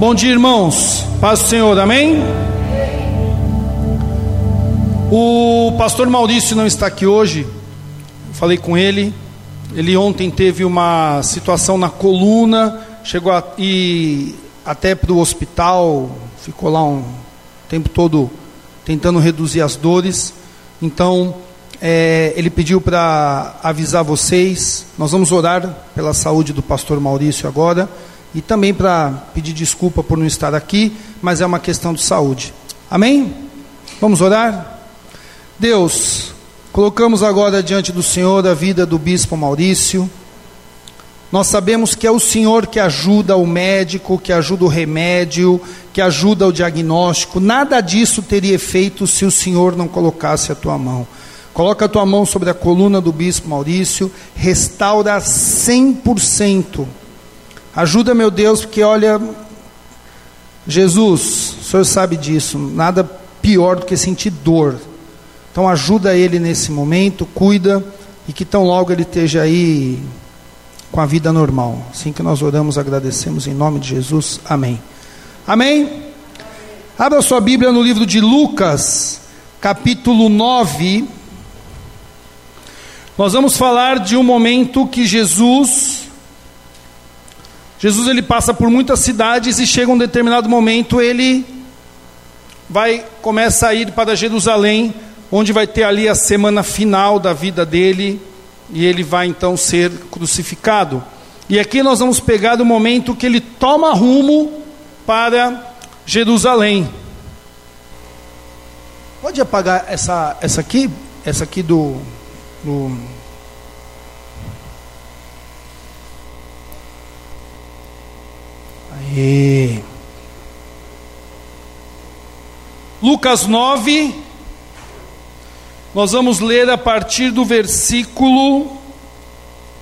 Bom dia, irmãos. Paz do Senhor, amém? O pastor Maurício não está aqui hoje. Falei com ele. Ele ontem teve uma situação na coluna, chegou a ir até para o hospital, ficou lá um tempo todo tentando reduzir as dores. Então, é, ele pediu para avisar vocês. Nós vamos orar pela saúde do pastor Maurício agora e também para pedir desculpa por não estar aqui, mas é uma questão de saúde. Amém? Vamos orar? Deus, colocamos agora diante do Senhor a vida do bispo Maurício. Nós sabemos que é o Senhor que ajuda o médico, que ajuda o remédio, que ajuda o diagnóstico. Nada disso teria efeito se o Senhor não colocasse a tua mão. Coloca a tua mão sobre a coluna do bispo Maurício, restaura 100%. Ajuda, meu Deus, porque olha, Jesus, o Senhor sabe disso, nada pior do que sentir dor. Então ajuda ele nesse momento, cuida e que tão logo ele esteja aí com a vida normal. Assim que nós oramos, agradecemos em nome de Jesus. Amém. Amém. Abra sua Bíblia no livro de Lucas, capítulo 9. Nós vamos falar de um momento que Jesus Jesus ele passa por muitas cidades e chega um determinado momento ele vai começa a ir para Jerusalém, onde vai ter ali a semana final da vida dele e ele vai então ser crucificado. E aqui nós vamos pegar o momento que ele toma rumo para Jerusalém. Pode apagar essa essa aqui, essa aqui do, do Lucas 9, nós vamos ler a partir do versículo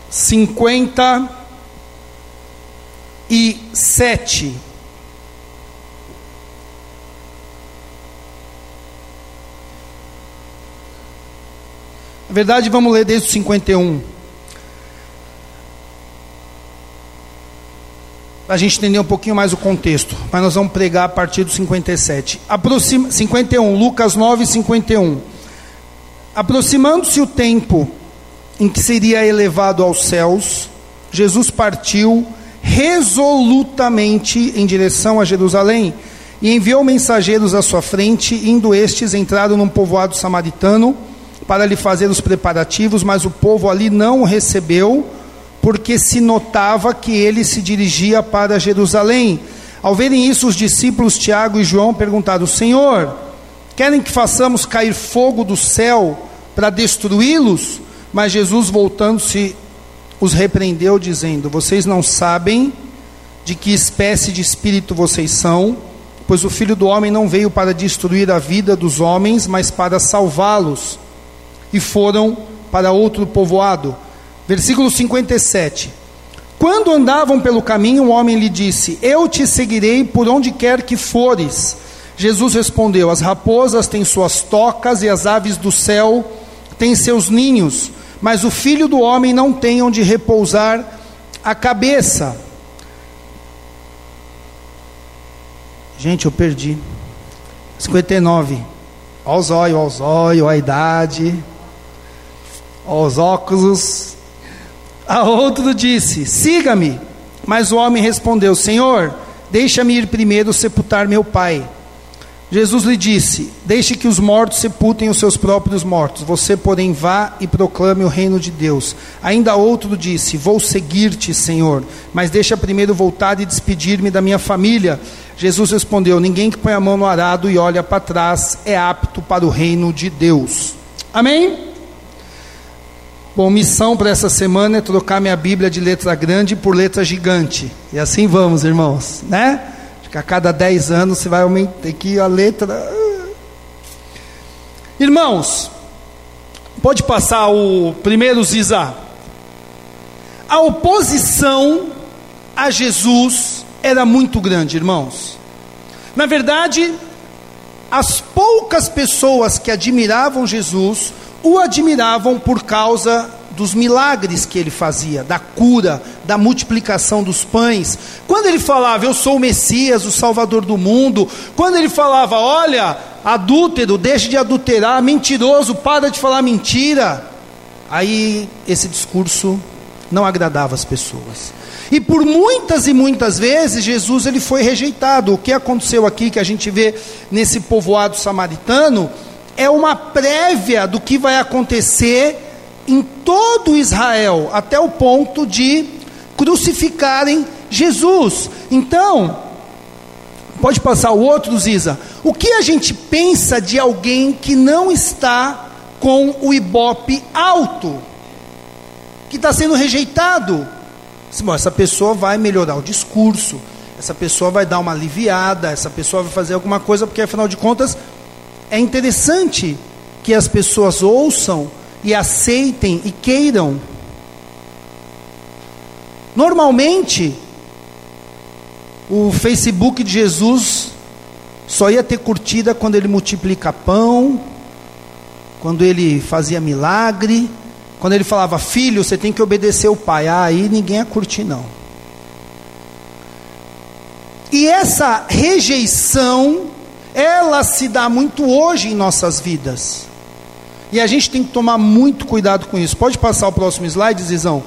57. Na verdade, vamos ler desde o 51. A gente entender um pouquinho mais o contexto, mas nós vamos pregar a partir do 57. Aproxima, 51, Lucas 9, 51. Aproximando-se o tempo em que seria elevado aos céus, Jesus partiu resolutamente em direção a Jerusalém e enviou mensageiros à sua frente, indo estes entraram num povoado samaritano para lhe fazer os preparativos, mas o povo ali não o recebeu porque se notava que ele se dirigia para Jerusalém. Ao verem isso, os discípulos Tiago e João perguntaram: Senhor, querem que façamos cair fogo do céu para destruí-los? Mas Jesus, voltando-se, os repreendeu, dizendo: Vocês não sabem de que espécie de espírito vocês são, pois o filho do homem não veio para destruir a vida dos homens, mas para salvá-los. E foram para outro povoado Versículo 57. Quando andavam pelo caminho, um homem lhe disse: Eu te seguirei por onde quer que fores. Jesus respondeu: As raposas têm suas tocas e as aves do céu têm seus ninhos, mas o filho do homem não tem onde repousar a cabeça. Gente, eu perdi. 59. Olha os olhos, olha os olhos, a idade, olha os óculos. A outro disse: Siga-me. Mas o homem respondeu: Senhor, deixa-me ir primeiro sepultar meu pai. Jesus lhe disse: Deixe que os mortos sepultem os seus próprios mortos. Você, porém, vá e proclame o reino de Deus. Ainda outro disse: Vou seguir-te, Senhor, mas deixa primeiro voltar e despedir-me da minha família. Jesus respondeu: Ninguém que põe a mão no arado e olha para trás é apto para o reino de Deus. Amém? Bom, missão para essa semana é trocar minha Bíblia de letra grande por letra gigante. E assim vamos, irmãos, né? Acho que a cada 10 anos você vai aumentar aqui a letra. Irmãos, pode passar o primeiro Ziza. A oposição a Jesus era muito grande, irmãos. Na verdade, as poucas pessoas que admiravam Jesus o admiravam por causa dos milagres que ele fazia, da cura, da multiplicação dos pães. Quando ele falava, Eu sou o Messias, o Salvador do mundo. Quando ele falava, Olha, adúltero, deixe de adulterar, mentiroso, para de falar mentira. Aí esse discurso não agradava as pessoas. E por muitas e muitas vezes Jesus ele foi rejeitado. O que aconteceu aqui que a gente vê nesse povoado samaritano é uma prévia do que vai acontecer em todo Israel, até o ponto de crucificarem Jesus. Então, pode passar o outro, Ziza. O que a gente pensa de alguém que não está com o ibope alto, que está sendo rejeitado? Bom, essa pessoa vai melhorar o discurso, essa pessoa vai dar uma aliviada, essa pessoa vai fazer alguma coisa, porque afinal de contas é interessante que as pessoas ouçam e aceitem e queiram. Normalmente, o Facebook de Jesus só ia ter curtida quando ele multiplica pão, quando ele fazia milagre, quando ele falava, filho, você tem que obedecer o pai. Ah, aí ninguém ia curtir, não. E essa rejeição, ela se dá muito hoje em nossas vidas. E a gente tem que tomar muito cuidado com isso. Pode passar o próximo slide, Zizão?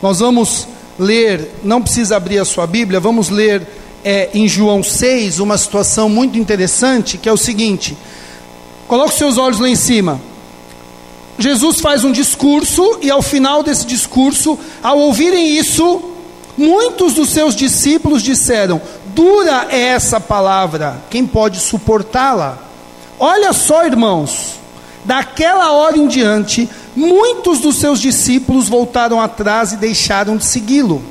Nós vamos ler, não precisa abrir a sua Bíblia, vamos ler é, em João 6 uma situação muito interessante, que é o seguinte: coloque seus olhos lá em cima. Jesus faz um discurso, e ao final desse discurso, ao ouvirem isso, muitos dos seus discípulos disseram: Dura é essa palavra, quem pode suportá-la? Olha só, irmãos, Daquela hora em diante, muitos dos seus discípulos voltaram atrás e deixaram de segui-lo.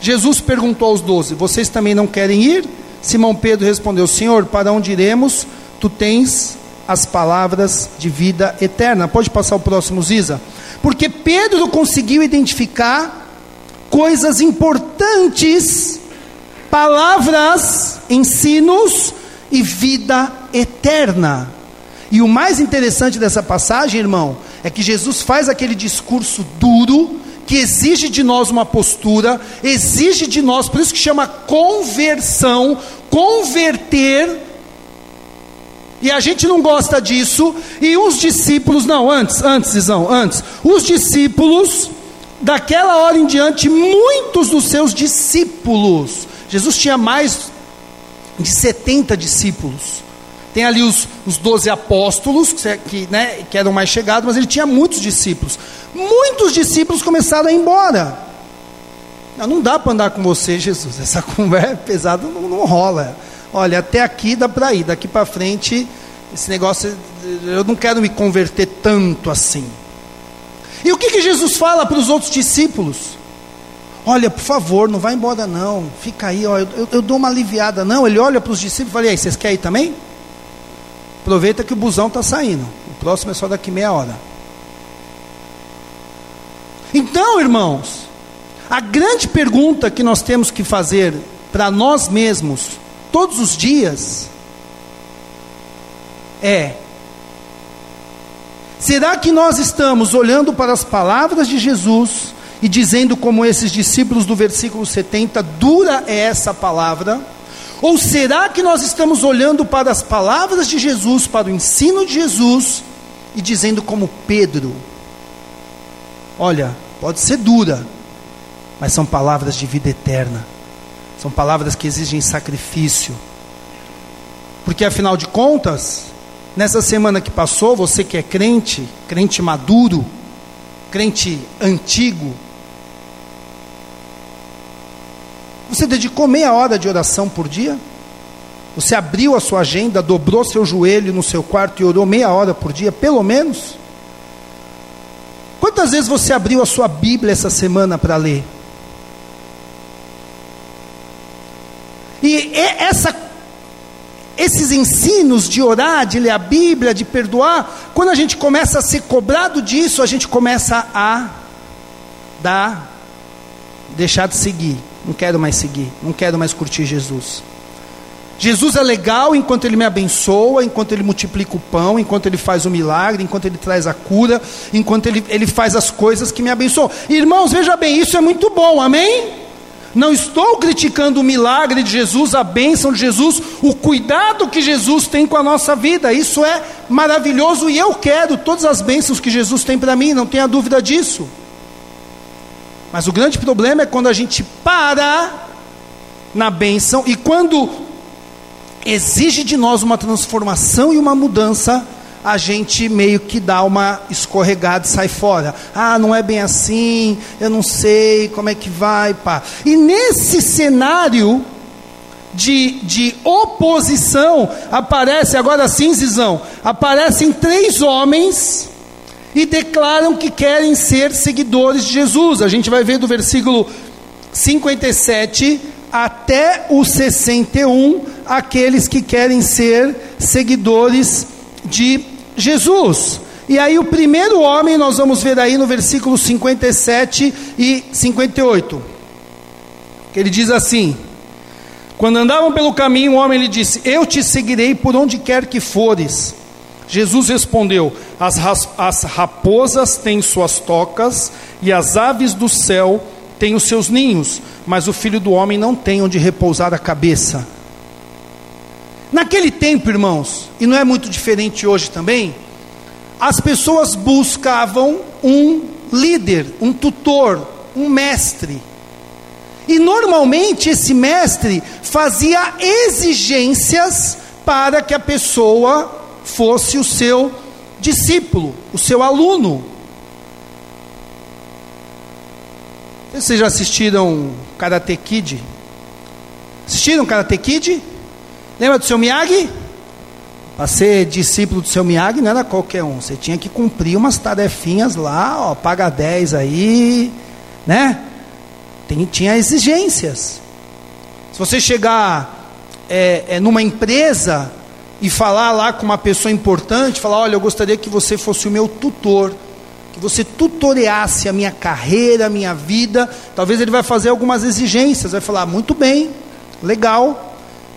Jesus perguntou aos doze: Vocês também não querem ir? Simão Pedro respondeu: Senhor, para onde iremos? Tu tens as palavras de vida eterna. Pode passar o próximo, Ziza? Porque Pedro conseguiu identificar coisas importantes, palavras, ensinos e vida eterna. E o mais interessante dessa passagem, irmão, é que Jesus faz aquele discurso duro, que exige de nós uma postura, exige de nós, por isso que chama conversão, converter. E a gente não gosta disso, e os discípulos, não, antes, antes, Isão, antes, os discípulos, daquela hora em diante, muitos dos seus discípulos, Jesus tinha mais de 70 discípulos, tem ali os, os 12 apóstolos, que, né, que eram mais chegados, mas ele tinha muitos discípulos. Muitos discípulos começaram a ir embora. Não, não dá para andar com você, Jesus. Essa conversa pesada não, não rola. Olha, até aqui dá para ir, daqui para frente, esse negócio, eu não quero me converter tanto assim. E o que, que Jesus fala para os outros discípulos? Olha, por favor, não vai embora não, fica aí, ó, eu, eu, dou uma aliviada. Não, ele olha para os discípulos e fala: e aí, vocês querem ir também? Aproveita que o busão está saindo. O próximo é só daqui meia hora. Então, irmãos, a grande pergunta que nós temos que fazer para nós mesmos, todos os dias, é: será que nós estamos olhando para as palavras de Jesus e dizendo, como esses discípulos do versículo 70, dura é essa palavra? Ou será que nós estamos olhando para as palavras de Jesus, para o ensino de Jesus e dizendo como Pedro: Olha, pode ser dura, mas são palavras de vida eterna. São palavras que exigem sacrifício. Porque afinal de contas, nessa semana que passou, você que é crente, crente maduro, crente antigo, Você dedicou meia hora de oração por dia? Você abriu a sua agenda, dobrou seu joelho no seu quarto e orou meia hora por dia, pelo menos? Quantas vezes você abriu a sua Bíblia essa semana para ler? E essa, esses ensinos de orar, de ler a Bíblia, de perdoar, quando a gente começa a ser cobrado disso, a gente começa a dar, deixar de seguir não quero mais seguir, não quero mais curtir Jesus. Jesus é legal enquanto ele me abençoa, enquanto ele multiplica o pão, enquanto ele faz o milagre, enquanto ele traz a cura, enquanto ele, ele faz as coisas que me abençoam. Irmãos, veja bem, isso é muito bom, amém? Não estou criticando o milagre de Jesus, a bênção de Jesus, o cuidado que Jesus tem com a nossa vida. Isso é maravilhoso e eu quero todas as bênçãos que Jesus tem para mim, não tenha dúvida disso. Mas o grande problema é quando a gente para na bênção e quando exige de nós uma transformação e uma mudança, a gente meio que dá uma escorregada e sai fora. Ah, não é bem assim, eu não sei como é que vai, pá. E nesse cenário de, de oposição, aparece, agora sim, Zizão, aparecem três homens e declaram que querem ser seguidores de Jesus. A gente vai ver do versículo 57 até o 61, aqueles que querem ser seguidores de Jesus. E aí, o primeiro homem, nós vamos ver aí no versículo 57 e 58. Que ele diz assim: Quando andavam pelo caminho, o homem lhe disse: Eu te seguirei por onde quer que fores. Jesus respondeu: as, as raposas têm suas tocas e as aves do céu têm os seus ninhos, mas o filho do homem não tem onde repousar a cabeça. Naquele tempo, irmãos, e não é muito diferente hoje também, as pessoas buscavam um líder, um tutor, um mestre. E normalmente esse mestre fazia exigências para que a pessoa fosse o seu discípulo, o seu aluno. Vocês já assistiram Karate Kid? Assistiram Karate Kid? Lembra do seu Miyagi? Para ser discípulo do seu Miyagi não era qualquer um. Você tinha que cumprir umas tarefinhas lá, ó, paga 10 aí, né? Tem, tinha exigências. Se você chegar é, é, numa empresa e falar lá com uma pessoa importante, falar, olha, eu gostaria que você fosse o meu tutor, que você tutoreasse a minha carreira, a minha vida, talvez ele vai fazer algumas exigências, vai falar, muito bem, legal,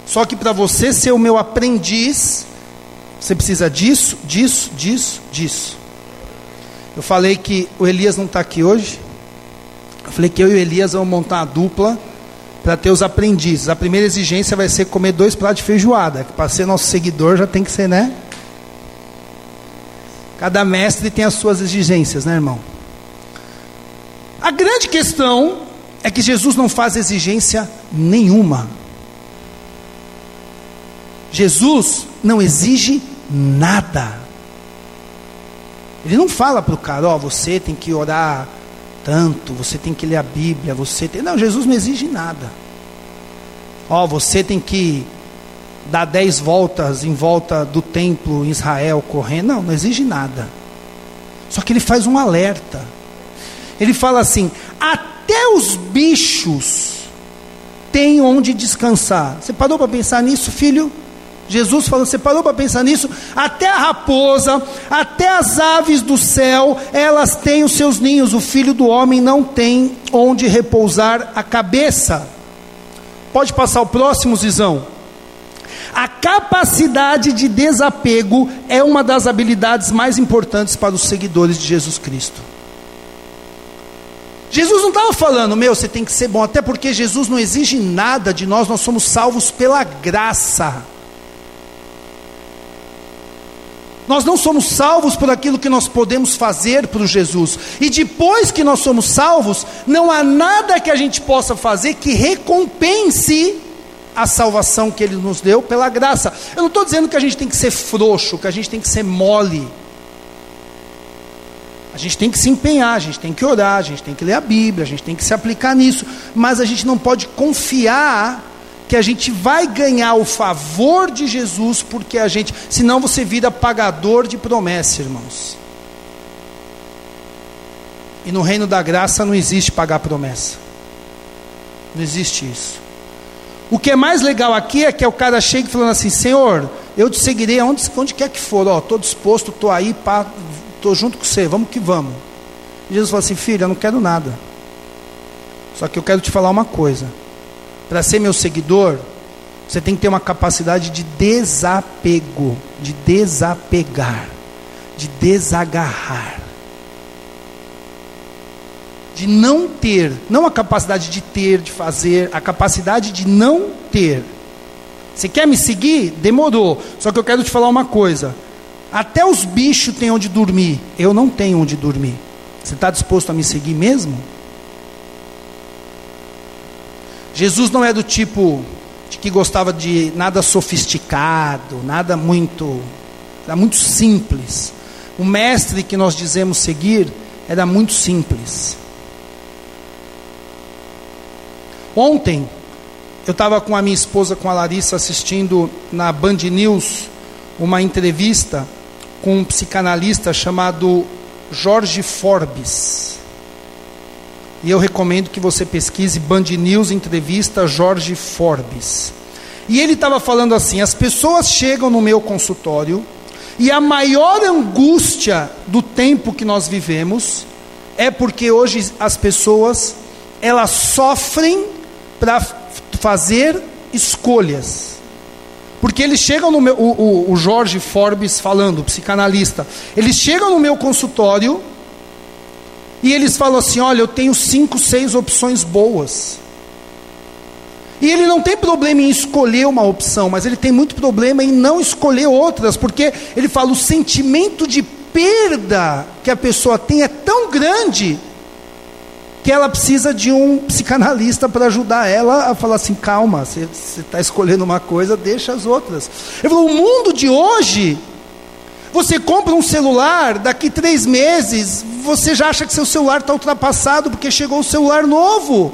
só que para você ser o meu aprendiz, você precisa disso, disso, disso, disso. Eu falei que o Elias não está aqui hoje. Eu falei que eu e o Elias vamos montar uma dupla para ter os aprendizes. A primeira exigência vai ser comer dois pratos de feijoada. Para ser nosso seguidor já tem que ser, né? Cada mestre tem as suas exigências, né, irmão? A grande questão é que Jesus não faz exigência nenhuma. Jesus não exige nada. Ele não fala para o cara, ó, oh, você tem que orar tanto, você tem que ler a Bíblia, você tem. Não, Jesus não exige nada. Ó, oh, você tem que dar dez voltas em volta do templo em Israel correndo. Não, não exige nada. Só que ele faz um alerta. Ele fala assim: até os bichos têm onde descansar. Você parou para pensar nisso, filho? Jesus falou, você parou para pensar nisso? Até a raposa, até as aves do céu, elas têm os seus ninhos, o filho do homem não tem onde repousar a cabeça. Pode passar o próximo, Zizão. A capacidade de desapego é uma das habilidades mais importantes para os seguidores de Jesus Cristo. Jesus não estava falando, meu, você tem que ser bom, até porque Jesus não exige nada de nós, nós somos salvos pela graça. Nós não somos salvos por aquilo que nós podemos fazer para Jesus. E depois que nós somos salvos, não há nada que a gente possa fazer que recompense a salvação que Ele nos deu pela graça. Eu não estou dizendo que a gente tem que ser frouxo, que a gente tem que ser mole. A gente tem que se empenhar, a gente tem que orar, a gente tem que ler a Bíblia, a gente tem que se aplicar nisso. Mas a gente não pode confiar que a gente vai ganhar o favor de Jesus porque a gente, senão você vira pagador de promessa, irmãos. E no reino da graça não existe pagar promessa. Não existe isso. O que é mais legal aqui é que é o cara chega falando assim: Senhor, eu te seguirei onde, onde quer que for, estou disposto, estou aí, estou junto com você, vamos que vamos. E Jesus fala assim: Filho, eu não quero nada. Só que eu quero te falar uma coisa para ser meu seguidor, Você tem que ter uma capacidade de desapego, de desapegar, de desagarrar. De não ter, não a capacidade de ter, de fazer, a capacidade de não ter. Você quer me seguir? Demorou. Só que eu quero te falar uma coisa. Até os bichos têm onde dormir. Eu não tenho onde dormir. Você está disposto a me seguir mesmo? Jesus não é do tipo de que gostava de nada sofisticado, nada muito, era muito simples. O mestre que nós dizemos seguir era muito simples. Ontem eu estava com a minha esposa, com a Larissa, assistindo na Band News uma entrevista com um psicanalista chamado Jorge Forbes. E eu recomendo que você pesquise Band News entrevista Jorge Forbes. E ele estava falando assim: as pessoas chegam no meu consultório e a maior angústia do tempo que nós vivemos é porque hoje as pessoas elas sofrem para fazer escolhas. Porque eles chegam no meu, o, o, o Jorge Forbes falando, psicanalista, eles chegam no meu consultório e eles falam assim: olha, eu tenho cinco, seis opções boas. E ele não tem problema em escolher uma opção, mas ele tem muito problema em não escolher outras, porque ele fala: o sentimento de perda que a pessoa tem é tão grande que ela precisa de um psicanalista para ajudar ela a falar assim: calma, você está escolhendo uma coisa, deixa as outras. Ele falou: o mundo de hoje, você compra um celular, daqui três meses, você já acha que seu celular está ultrapassado porque chegou o celular novo.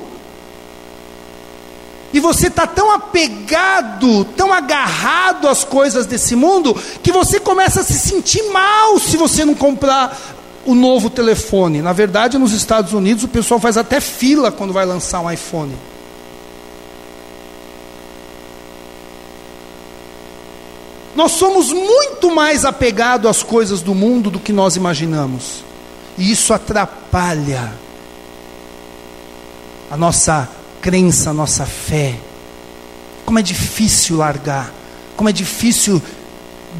E você está tão apegado, tão agarrado às coisas desse mundo, que você começa a se sentir mal se você não comprar o novo telefone. Na verdade, nos Estados Unidos, o pessoal faz até fila quando vai lançar um iPhone. Nós somos muito mais apegados às coisas do mundo do que nós imaginamos. E isso atrapalha a nossa crença, a nossa fé. Como é difícil largar, como é difícil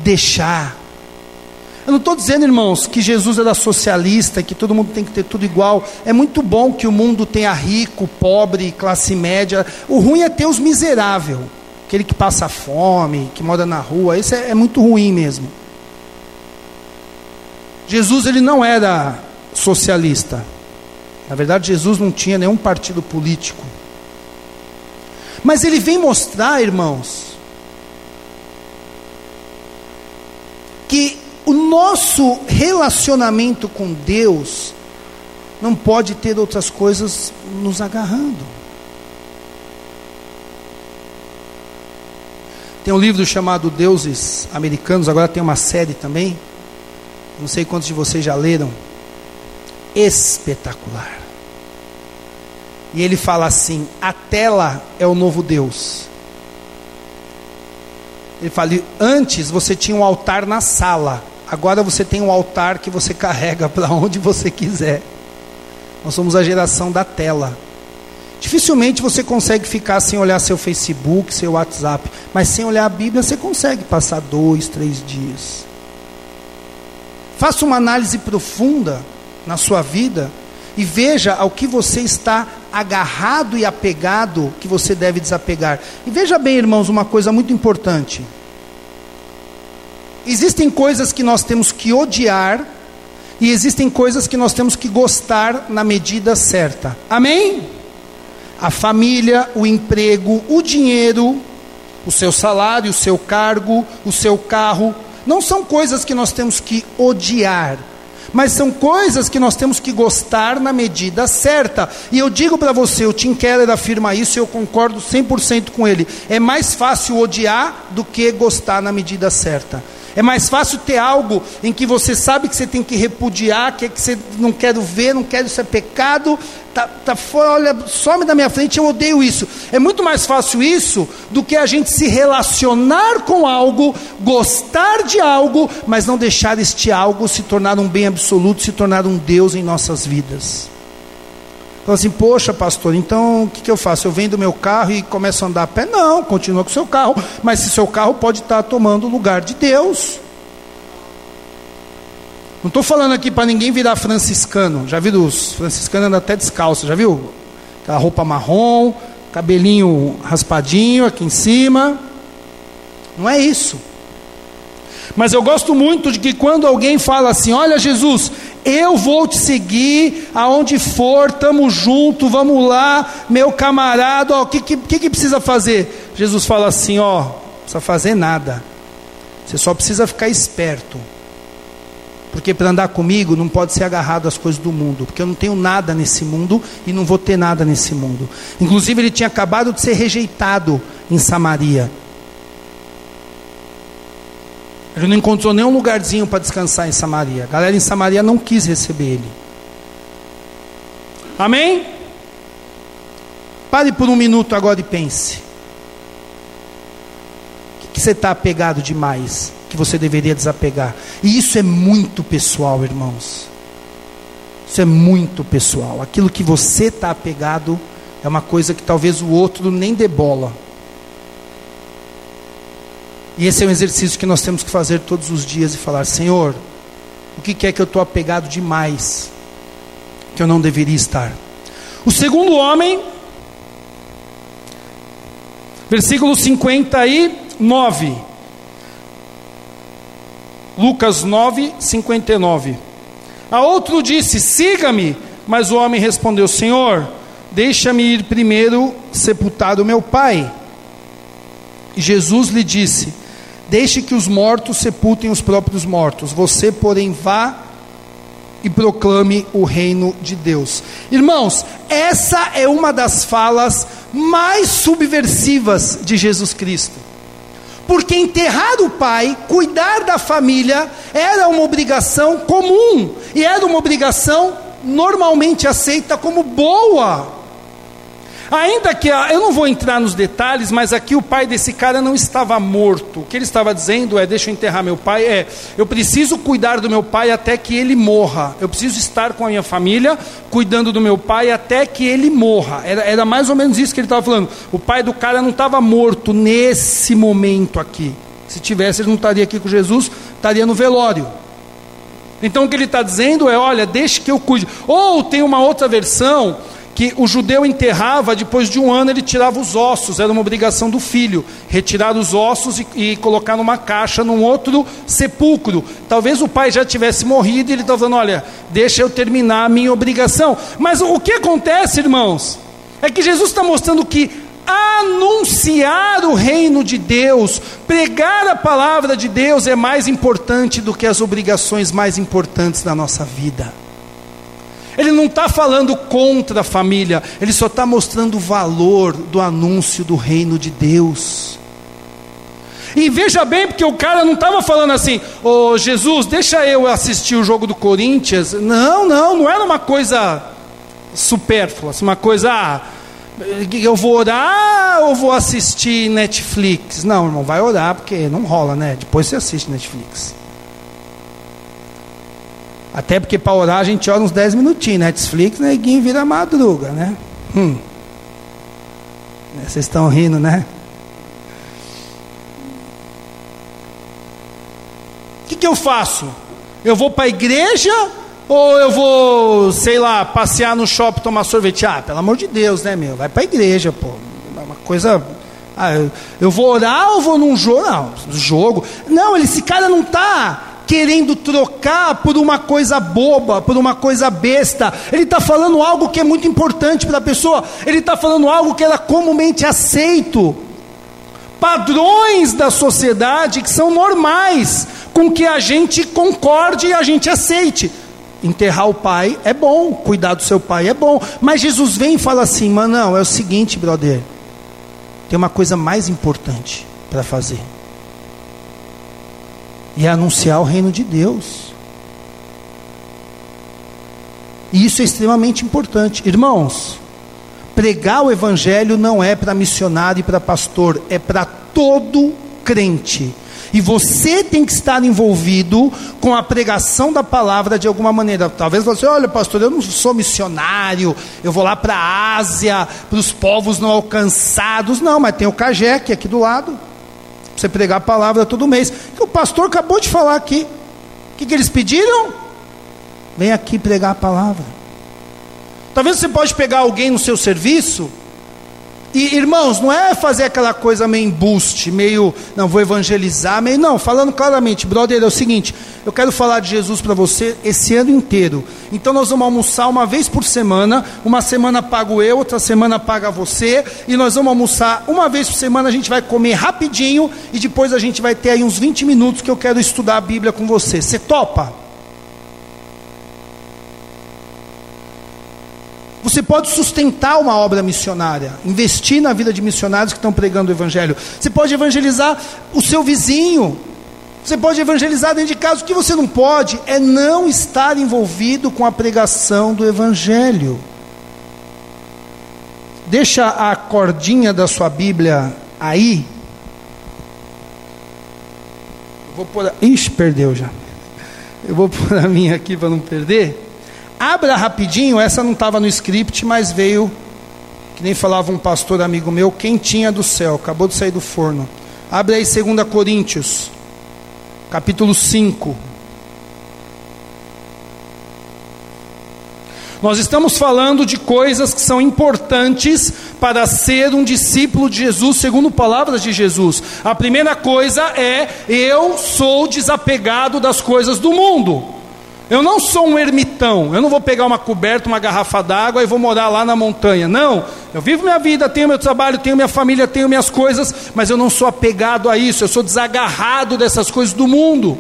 deixar. Eu não estou dizendo, irmãos, que Jesus era socialista, que todo mundo tem que ter tudo igual. É muito bom que o mundo tenha rico, pobre, classe média. O ruim é ter os miseráveis, aquele que passa fome, que mora na rua. Isso é, é muito ruim mesmo. Jesus ele não era socialista. Na verdade, Jesus não tinha nenhum partido político. Mas ele vem mostrar, irmãos, que o nosso relacionamento com Deus não pode ter outras coisas nos agarrando. Tem um livro chamado Deuses Americanos, agora tem uma série também. Não sei quantos de vocês já leram. Espetacular. E ele fala assim: a tela é o novo Deus. Ele fala: antes você tinha um altar na sala, Agora você tem um altar que você carrega para onde você quiser. Nós somos a geração da tela. Dificilmente você consegue ficar sem olhar seu Facebook, seu WhatsApp, mas sem olhar a Bíblia você consegue passar dois, três dias. Faça uma análise profunda na sua vida e veja ao que você está agarrado e apegado que você deve desapegar. E veja bem, irmãos, uma coisa muito importante. Existem coisas que nós temos que odiar e existem coisas que nós temos que gostar na medida certa. Amém? A família, o emprego, o dinheiro, o seu salário, o seu cargo, o seu carro, não são coisas que nós temos que odiar, mas são coisas que nós temos que gostar na medida certa. E eu digo para você, o Tim Keller afirma isso e eu concordo 100% com ele. É mais fácil odiar do que gostar na medida certa. É mais fácil ter algo em que você sabe que você tem que repudiar, que, é que você não quer ver, não quer isso é pecado, tá, tá fora, olha, some da minha frente, eu odeio isso. É muito mais fácil isso do que a gente se relacionar com algo, gostar de algo, mas não deixar este algo se tornar um bem absoluto, se tornar um Deus em nossas vidas. Fala assim, poxa, pastor, então o que, que eu faço? Eu vendo meu carro e começo a andar a pé? Não, continua com o seu carro. Mas se seu carro pode estar tomando o lugar de Deus. Não estou falando aqui para ninguém virar franciscano. Já viu os franciscanos andam até descalço, já viu? Aquela roupa marrom, cabelinho raspadinho aqui em cima. Não é isso. Mas eu gosto muito de que quando alguém fala assim: Olha, Jesus, eu vou te seguir aonde for, estamos juntos, vamos lá, meu camarada, o que, que, que precisa fazer? Jesus fala assim: Ó, não precisa fazer nada, você só precisa ficar esperto. Porque para andar comigo não pode ser agarrado às coisas do mundo, porque eu não tenho nada nesse mundo e não vou ter nada nesse mundo. Inclusive, ele tinha acabado de ser rejeitado em Samaria. Ele não encontrou nenhum lugarzinho para descansar em Samaria. A galera em Samaria não quis receber ele. Amém? Pare por um minuto agora e pense. O que, que você está apegado demais? Que você deveria desapegar. E isso é muito pessoal, irmãos. Isso é muito pessoal. Aquilo que você está apegado é uma coisa que talvez o outro nem dê bola. E esse é um exercício que nós temos que fazer todos os dias e falar: Senhor, o que é que eu estou apegado demais, que eu não deveria estar? O segundo homem, versículo 59, Lucas 9, 59. A outro disse: Siga-me. Mas o homem respondeu: Senhor, deixa-me ir primeiro sepultar o meu pai. E Jesus lhe disse: Deixe que os mortos sepultem os próprios mortos. Você, porém, vá e proclame o reino de Deus. Irmãos, essa é uma das falas mais subversivas de Jesus Cristo. Porque enterrar o pai, cuidar da família, era uma obrigação comum e era uma obrigação normalmente aceita como boa. Ainda que, eu não vou entrar nos detalhes, mas aqui o pai desse cara não estava morto. O que ele estava dizendo é: deixa eu enterrar meu pai. É, eu preciso cuidar do meu pai até que ele morra. Eu preciso estar com a minha família, cuidando do meu pai até que ele morra. Era, era mais ou menos isso que ele estava falando. O pai do cara não estava morto nesse momento aqui. Se tivesse, ele não estaria aqui com Jesus, estaria no velório. Então o que ele está dizendo é: olha, deixe que eu cuide. Ou tem uma outra versão que o judeu enterrava, depois de um ano ele tirava os ossos, era uma obrigação do filho, retirar os ossos e, e colocar numa caixa, num outro sepulcro. Talvez o pai já tivesse morrido e ele está falando: olha, deixa eu terminar a minha obrigação. Mas o que acontece, irmãos, é que Jesus está mostrando que anunciar o reino de Deus, pregar a palavra de Deus é mais importante do que as obrigações mais importantes da nossa vida. Ele não está falando contra a família, ele só está mostrando o valor do anúncio do reino de Deus. E veja bem, porque o cara não estava falando assim, ô oh, Jesus, deixa eu assistir o jogo do Corinthians. Não, não, não era uma coisa supérflua, uma coisa, ah, eu vou orar ou vou assistir Netflix? Não, irmão, vai orar, porque não rola, né? Depois você assiste Netflix. Até porque para orar a gente ora uns 10 minutinhos. Netflix, neguinho vira madruga, né? Hum. Vocês estão rindo, né? O que, que eu faço? Eu vou para a igreja ou eu vou, sei lá, passear no shopping tomar sorvete? Ah, pelo amor de Deus, né, meu? Vai para a igreja, pô. É uma coisa. Ah, eu, eu vou orar ou vou num jogo? Não, jogo. Não, esse cara não está querendo trocar por uma coisa boba, por uma coisa besta. Ele está falando algo que é muito importante para a pessoa, ele está falando algo que era comumente aceito. Padrões da sociedade que são normais, com que a gente concorde e a gente aceite. Enterrar o pai é bom, cuidar do seu pai é bom, mas Jesus vem e fala assim: mano, é o seguinte, brother, tem uma coisa mais importante para fazer e é anunciar o reino de Deus. E isso é extremamente importante. Irmãos, pregar o evangelho não é para missionário e para pastor, é para todo crente. E você tem que estar envolvido com a pregação da palavra de alguma maneira. Talvez você, olha, pastor, eu não sou missionário, eu vou lá para a Ásia, para os povos não alcançados. Não, mas tem o Cajec aqui do lado. Você pregar a palavra todo mês. O pastor acabou de falar aqui. O que, que eles pediram? Vem aqui pregar a palavra. Talvez você pode pegar alguém no seu serviço e irmãos, não é fazer aquela coisa meio embuste, meio, não, vou evangelizar, meio, não, falando claramente, brother, é o seguinte, eu quero falar de Jesus para você esse ano inteiro. Então nós vamos almoçar uma vez por semana, uma semana pago eu, outra semana paga você, e nós vamos almoçar uma vez por semana, a gente vai comer rapidinho, e depois a gente vai ter aí uns 20 minutos que eu quero estudar a Bíblia com você. Você topa? Você pode sustentar uma obra missionária, investir na vida de missionários que estão pregando o Evangelho. Você pode evangelizar o seu vizinho. Você pode evangelizar dentro de casa. O que você não pode é não estar envolvido com a pregação do Evangelho. Deixa a cordinha da sua Bíblia aí. Vou pôr. A... Ixi, perdeu já. Eu vou pôr a minha aqui para não perder. Abra rapidinho, essa não estava no script, mas veio, que nem falava um pastor amigo meu, quentinha do céu, acabou de sair do forno. Abre aí 2 Coríntios, capítulo 5. Nós estamos falando de coisas que são importantes para ser um discípulo de Jesus, segundo palavras de Jesus. A primeira coisa é: eu sou desapegado das coisas do mundo. Eu não sou um ermitão, eu não vou pegar uma coberta, uma garrafa d'água e vou morar lá na montanha. Não, eu vivo minha vida, tenho meu trabalho, tenho minha família, tenho minhas coisas, mas eu não sou apegado a isso, eu sou desagarrado dessas coisas do mundo.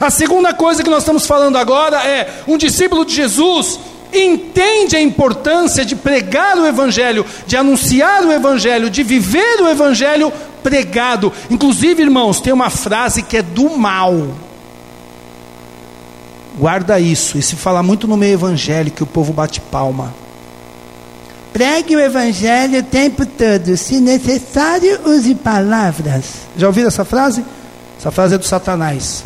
A segunda coisa que nós estamos falando agora é: um discípulo de Jesus entende a importância de pregar o Evangelho, de anunciar o Evangelho, de viver o Evangelho pregado. Inclusive, irmãos, tem uma frase que é do mal. Guarda isso. E se fala muito no meio evangélico, o povo bate palma. Pregue o evangelho o tempo todo. Se necessário, use palavras. Já ouviram essa frase? Essa frase é do Satanás.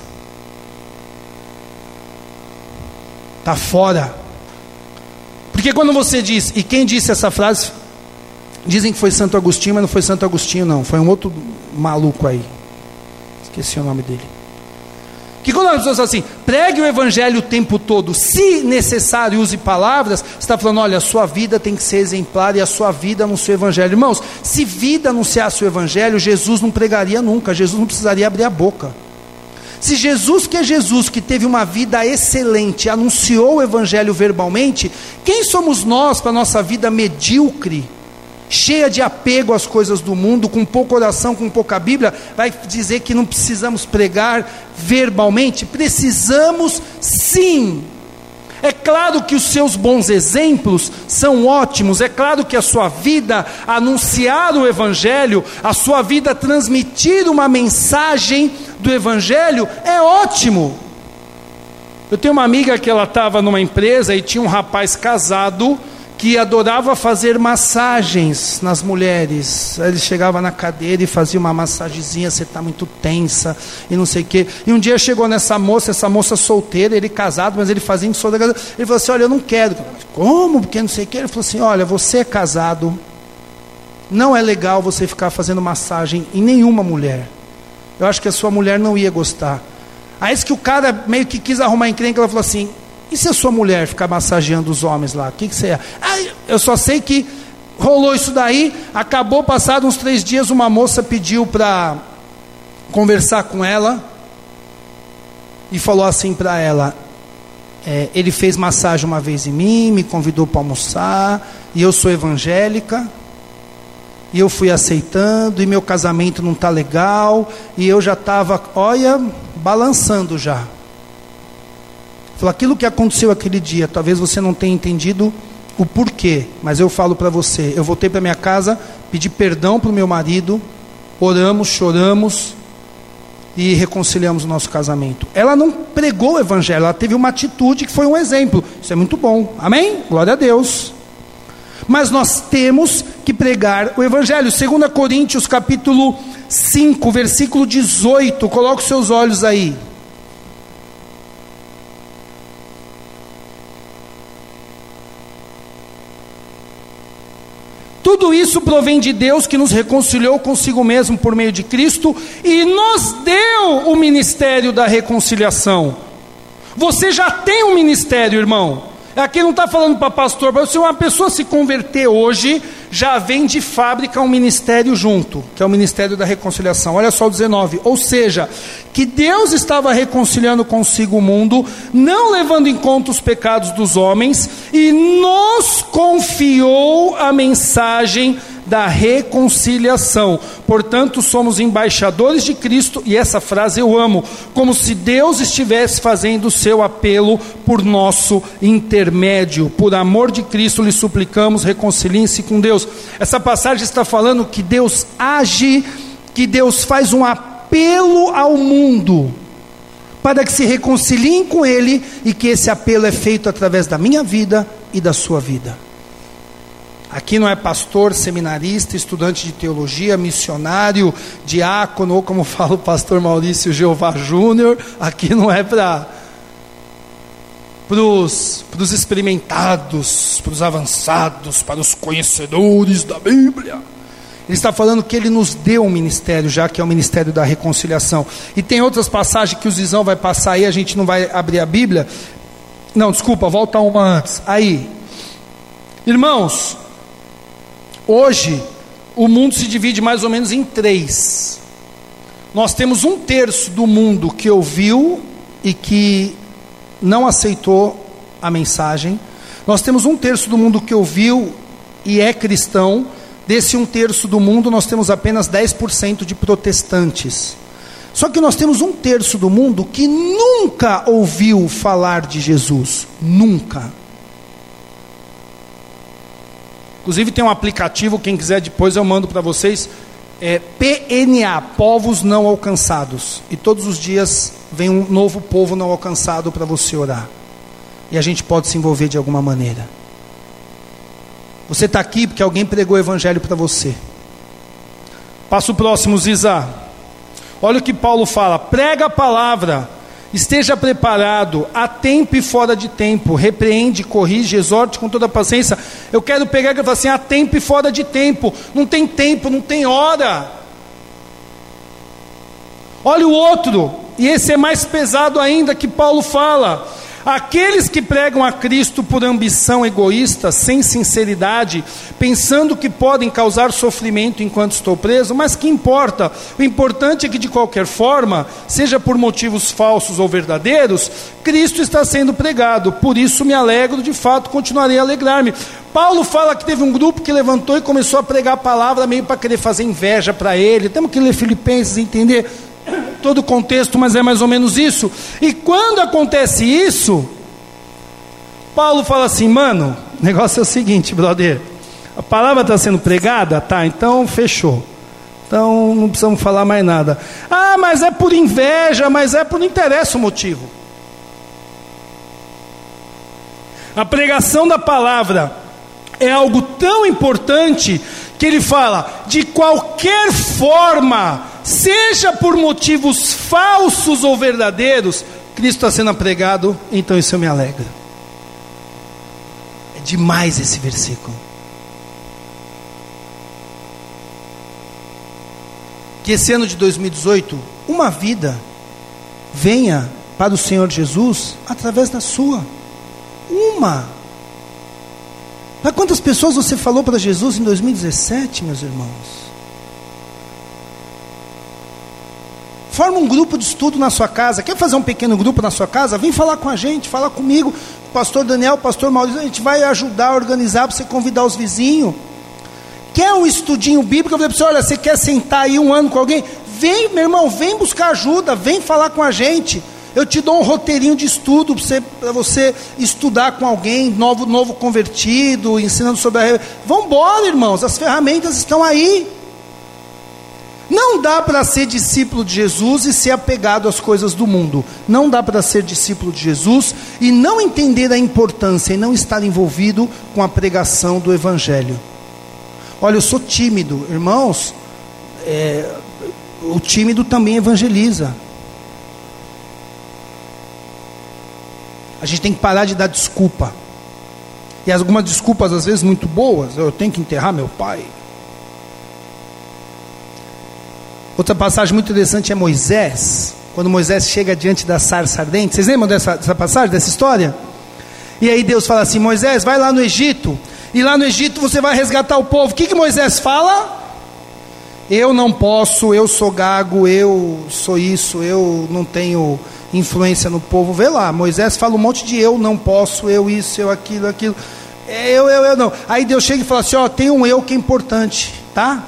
Está fora. Porque quando você diz, e quem disse essa frase, dizem que foi Santo Agostinho, mas não foi Santo Agostinho, não. Foi um outro maluco aí. Esqueci o nome dele. Que quando as pessoas assim, pregue o evangelho o tempo todo, se necessário use palavras, você está falando, olha, a sua vida tem que ser exemplar e a sua vida no seu evangelho. Irmãos, se vida anunciasse o evangelho, Jesus não pregaria nunca, Jesus não precisaria abrir a boca. Se Jesus, que é Jesus, que teve uma vida excelente, anunciou o evangelho verbalmente, quem somos nós para a nossa vida medíocre? Cheia de apego às coisas do mundo, com pouca oração, com pouca Bíblia, vai dizer que não precisamos pregar verbalmente? Precisamos sim. É claro que os seus bons exemplos são ótimos, é claro que a sua vida anunciar o Evangelho, a sua vida transmitir uma mensagem do Evangelho é ótimo. Eu tenho uma amiga que ela estava numa empresa e tinha um rapaz casado que adorava fazer massagens nas mulheres. Ele chegava na cadeira e fazia uma massagenzinha, você está muito tensa e não sei o quê. E um dia chegou nessa moça, essa moça solteira, ele casado, mas ele fazia em Ele falou assim: Olha, eu não quero. Como? Porque não sei o quê. Ele falou assim: Olha, você é casado, não é legal você ficar fazendo massagem em nenhuma mulher. Eu acho que a sua mulher não ia gostar. Aí que o cara meio que quis arrumar encrenca, ela falou assim: e se a sua mulher ficar massageando os homens lá? O que, que você é? Ah, eu só sei que rolou isso daí. Acabou, passado uns três dias, uma moça pediu para conversar com ela e falou assim para ela: é, ele fez massagem uma vez em mim, me convidou para almoçar, e eu sou evangélica, e eu fui aceitando, e meu casamento não está legal, e eu já estava, olha, balançando já. Falou, aquilo que aconteceu aquele dia, talvez você não tenha entendido o porquê, mas eu falo para você, eu voltei para minha casa, pedi perdão para o meu marido, oramos, choramos e reconciliamos o nosso casamento. Ela não pregou o evangelho, ela teve uma atitude que foi um exemplo. Isso é muito bom. Amém? Glória a Deus. Mas nós temos que pregar o evangelho. 2 Coríntios capítulo 5, versículo 18. Coloque seus olhos aí. Tudo isso provém de Deus que nos reconciliou consigo mesmo por meio de Cristo e nos deu o ministério da reconciliação. Você já tem um ministério, irmão. Aqui não está falando para pastor, mas se uma pessoa se converter hoje, já vem de fábrica um ministério junto, que é o ministério da reconciliação. Olha só o 19. Ou seja, que Deus estava reconciliando consigo o mundo, não levando em conta os pecados dos homens, e nos confiou a mensagem da reconciliação. Portanto, somos embaixadores de Cristo, e essa frase eu amo, como se Deus estivesse fazendo o seu apelo por nosso intermédio. Por amor de Cristo, lhe suplicamos, reconciliem-se com Deus. Essa passagem está falando que Deus age, que Deus faz um apelo ao mundo para que se reconciliem com Ele e que esse apelo é feito através da minha vida e da sua vida. Aqui não é pastor, seminarista, estudante de teologia, missionário, diácono, ou como fala o pastor Maurício Jeová Júnior. Aqui não é para para os experimentados, para os avançados, para os conhecedores da Bíblia. Ele está falando que ele nos deu um ministério, já que é o ministério da reconciliação. E tem outras passagens que o Zizão vai passar aí, a gente não vai abrir a Bíblia. Não, desculpa, volta uma antes. Aí. Irmãos, Hoje, o mundo se divide mais ou menos em três. Nós temos um terço do mundo que ouviu e que não aceitou a mensagem. Nós temos um terço do mundo que ouviu e é cristão. Desse um terço do mundo, nós temos apenas 10% de protestantes. Só que nós temos um terço do mundo que nunca ouviu falar de Jesus. Nunca. Inclusive tem um aplicativo, quem quiser depois eu mando para vocês. É PNA, Povos Não Alcançados. E todos os dias vem um novo povo não alcançado para você orar. E a gente pode se envolver de alguma maneira. Você está aqui porque alguém pregou o evangelho para você. Passa o próximo, Ziza. Olha o que Paulo fala: prega a palavra Esteja preparado, a tempo e fora de tempo. Repreende, corrige, exorte com toda paciência. Eu quero pegar e falar assim: a tempo e fora de tempo. Não tem tempo, não tem hora. Olha o outro, e esse é mais pesado ainda que Paulo fala. Aqueles que pregam a Cristo por ambição egoísta, sem sinceridade, pensando que podem causar sofrimento enquanto estou preso, mas que importa? O importante é que, de qualquer forma, seja por motivos falsos ou verdadeiros, Cristo está sendo pregado. Por isso me alegro, de fato, continuarei a alegrar-me. Paulo fala que teve um grupo que levantou e começou a pregar a palavra meio para querer fazer inveja para ele. Temos que ler Filipenses e entender todo o contexto, mas é mais ou menos isso. E quando acontece isso, Paulo fala assim, mano, o negócio é o seguinte, brother. A palavra está sendo pregada? Tá, então fechou. Então não precisamos falar mais nada. Ah, mas é por inveja, mas é por não interessa o motivo. A pregação da palavra é algo tão importante que ele fala: de qualquer forma, seja por motivos falsos ou verdadeiros, Cristo está sendo pregado, então isso me alegra. É demais esse versículo. Que esse ano de 2018, uma vida venha para o Senhor Jesus através da sua. Uma. Para quantas pessoas você falou para Jesus em 2017, meus irmãos? Forma um grupo de estudo na sua casa. Quer fazer um pequeno grupo na sua casa? Vem falar com a gente, fala comigo, pastor Daniel, pastor Maurício. A gente vai ajudar a organizar para você convidar os vizinhos. Quer um estudinho bíblico? Eu falei para você: olha, você quer sentar aí um ano com alguém? Vem, meu irmão, vem buscar ajuda, vem falar com a gente. Eu te dou um roteirinho de estudo para você, você estudar com alguém, novo, novo convertido, ensinando sobre a. Vamos embora, irmãos, as ferramentas estão aí. Não dá para ser discípulo de Jesus e ser apegado às coisas do mundo. Não dá para ser discípulo de Jesus e não entender a importância e não estar envolvido com a pregação do Evangelho. Olha, eu sou tímido, irmãos. É, o tímido também evangeliza. A gente tem que parar de dar desculpa. E algumas desculpas, às vezes, muito boas. Eu tenho que enterrar meu pai. Outra passagem muito interessante é Moisés. Quando Moisés chega diante da sarça ardente. Vocês lembram dessa, dessa passagem, dessa história? E aí Deus fala assim: Moisés, vai lá no Egito. E lá no Egito você vai resgatar o povo. O que, que Moisés fala? Eu não posso, eu sou gago, eu sou isso, eu não tenho influência no povo. Vê lá, Moisés fala um monte de eu não posso, eu isso, eu aquilo, aquilo. É, eu, eu, eu não. Aí Deus chega e fala assim: ó, tem um eu que é importante, tá?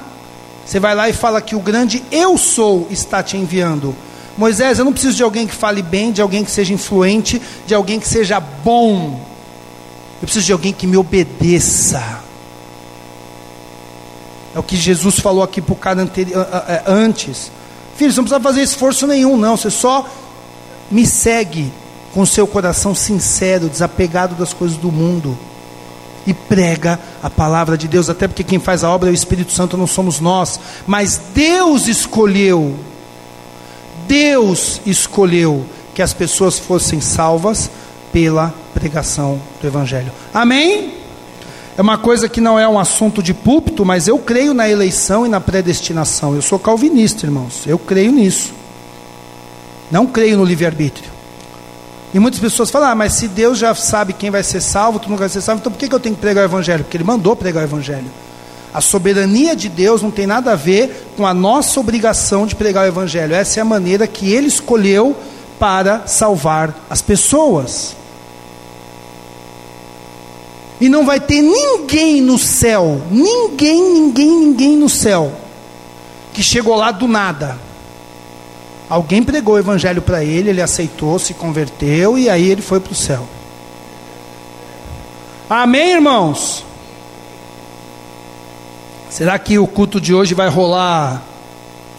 Você vai lá e fala que o grande eu sou está te enviando. Moisés, eu não preciso de alguém que fale bem, de alguém que seja influente, de alguém que seja bom. Eu preciso de alguém que me obedeça. É o que Jesus falou aqui para o cara antes. Filho, você não precisa fazer esforço nenhum, não. Você só me segue com seu coração sincero, desapegado das coisas do mundo. E prega a palavra de Deus, até porque quem faz a obra é o Espírito Santo, não somos nós. Mas Deus escolheu, Deus escolheu que as pessoas fossem salvas pela pregação do Evangelho. Amém? É uma coisa que não é um assunto de púlpito, mas eu creio na eleição e na predestinação. Eu sou calvinista, irmãos. Eu creio nisso. Não creio no livre-arbítrio. E muitas pessoas falam, ah, mas se Deus já sabe quem vai ser salvo, tu não vai ser salvo, então por que eu tenho que pregar o Evangelho? Porque Ele mandou pregar o Evangelho. A soberania de Deus não tem nada a ver com a nossa obrigação de pregar o Evangelho. Essa é a maneira que Ele escolheu para salvar as pessoas. E não vai ter ninguém no céu, ninguém, ninguém, ninguém no céu, que chegou lá do nada. Alguém pregou o evangelho para ele, ele aceitou, se converteu e aí ele foi para o céu. Amém, irmãos? Será que o culto de hoje vai rolar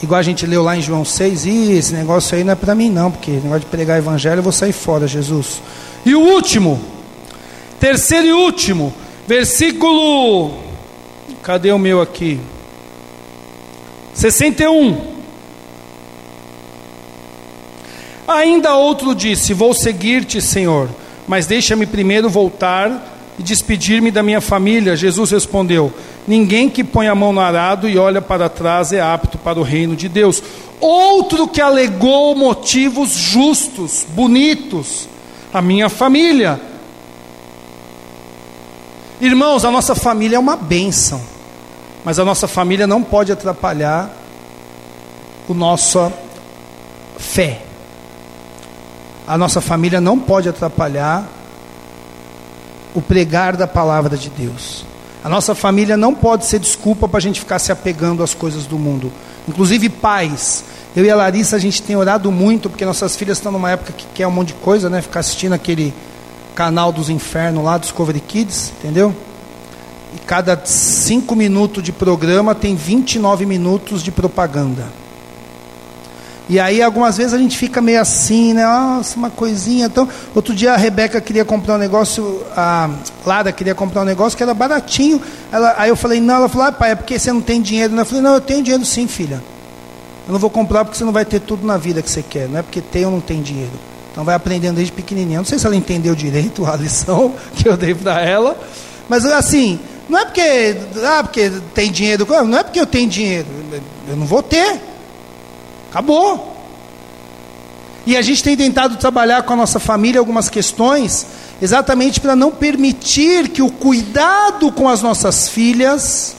igual a gente leu lá em João 6? Ih, esse negócio aí não é para mim, não, porque negócio de pregar o evangelho eu vou sair fora, Jesus. E o último, terceiro e último, versículo. Cadê o meu aqui? 61. Ainda outro disse: Vou seguir-te, Senhor, mas deixa-me primeiro voltar e despedir-me da minha família. Jesus respondeu: Ninguém que põe a mão no arado e olha para trás é apto para o reino de Deus. Outro que alegou motivos justos, bonitos, a minha família. Irmãos, a nossa família é uma bênção, mas a nossa família não pode atrapalhar a nossa fé a nossa família não pode atrapalhar o pregar da palavra de Deus. A nossa família não pode ser desculpa para a gente ficar se apegando às coisas do mundo. Inclusive pais. Eu e a Larissa, a gente tem orado muito, porque nossas filhas estão numa época que quer um monte de coisa, né? Ficar assistindo aquele canal dos infernos lá, Discovery Kids, entendeu? E cada cinco minutos de programa tem 29 minutos de propaganda. E aí algumas vezes a gente fica meio assim, né? Nossa, uma coisinha. Então, outro dia a Rebeca queria comprar um negócio, a Lara queria comprar um negócio que era baratinho. Ela, aí eu falei, não, ela falou, ah, pai, é porque você não tem dinheiro. Eu falei, não, eu tenho dinheiro sim, filha. Eu não vou comprar porque você não vai ter tudo na vida que você quer. Não é porque tem ou não tem dinheiro. Então vai aprendendo desde pequenininha. Não sei se ela entendeu direito a lição que eu dei para ela. Mas assim, não é porque, ah, porque tem dinheiro. Não é porque eu tenho dinheiro. Eu não vou ter. Acabou. E a gente tem tentado trabalhar com a nossa família algumas questões, exatamente para não permitir que o cuidado com as nossas filhas,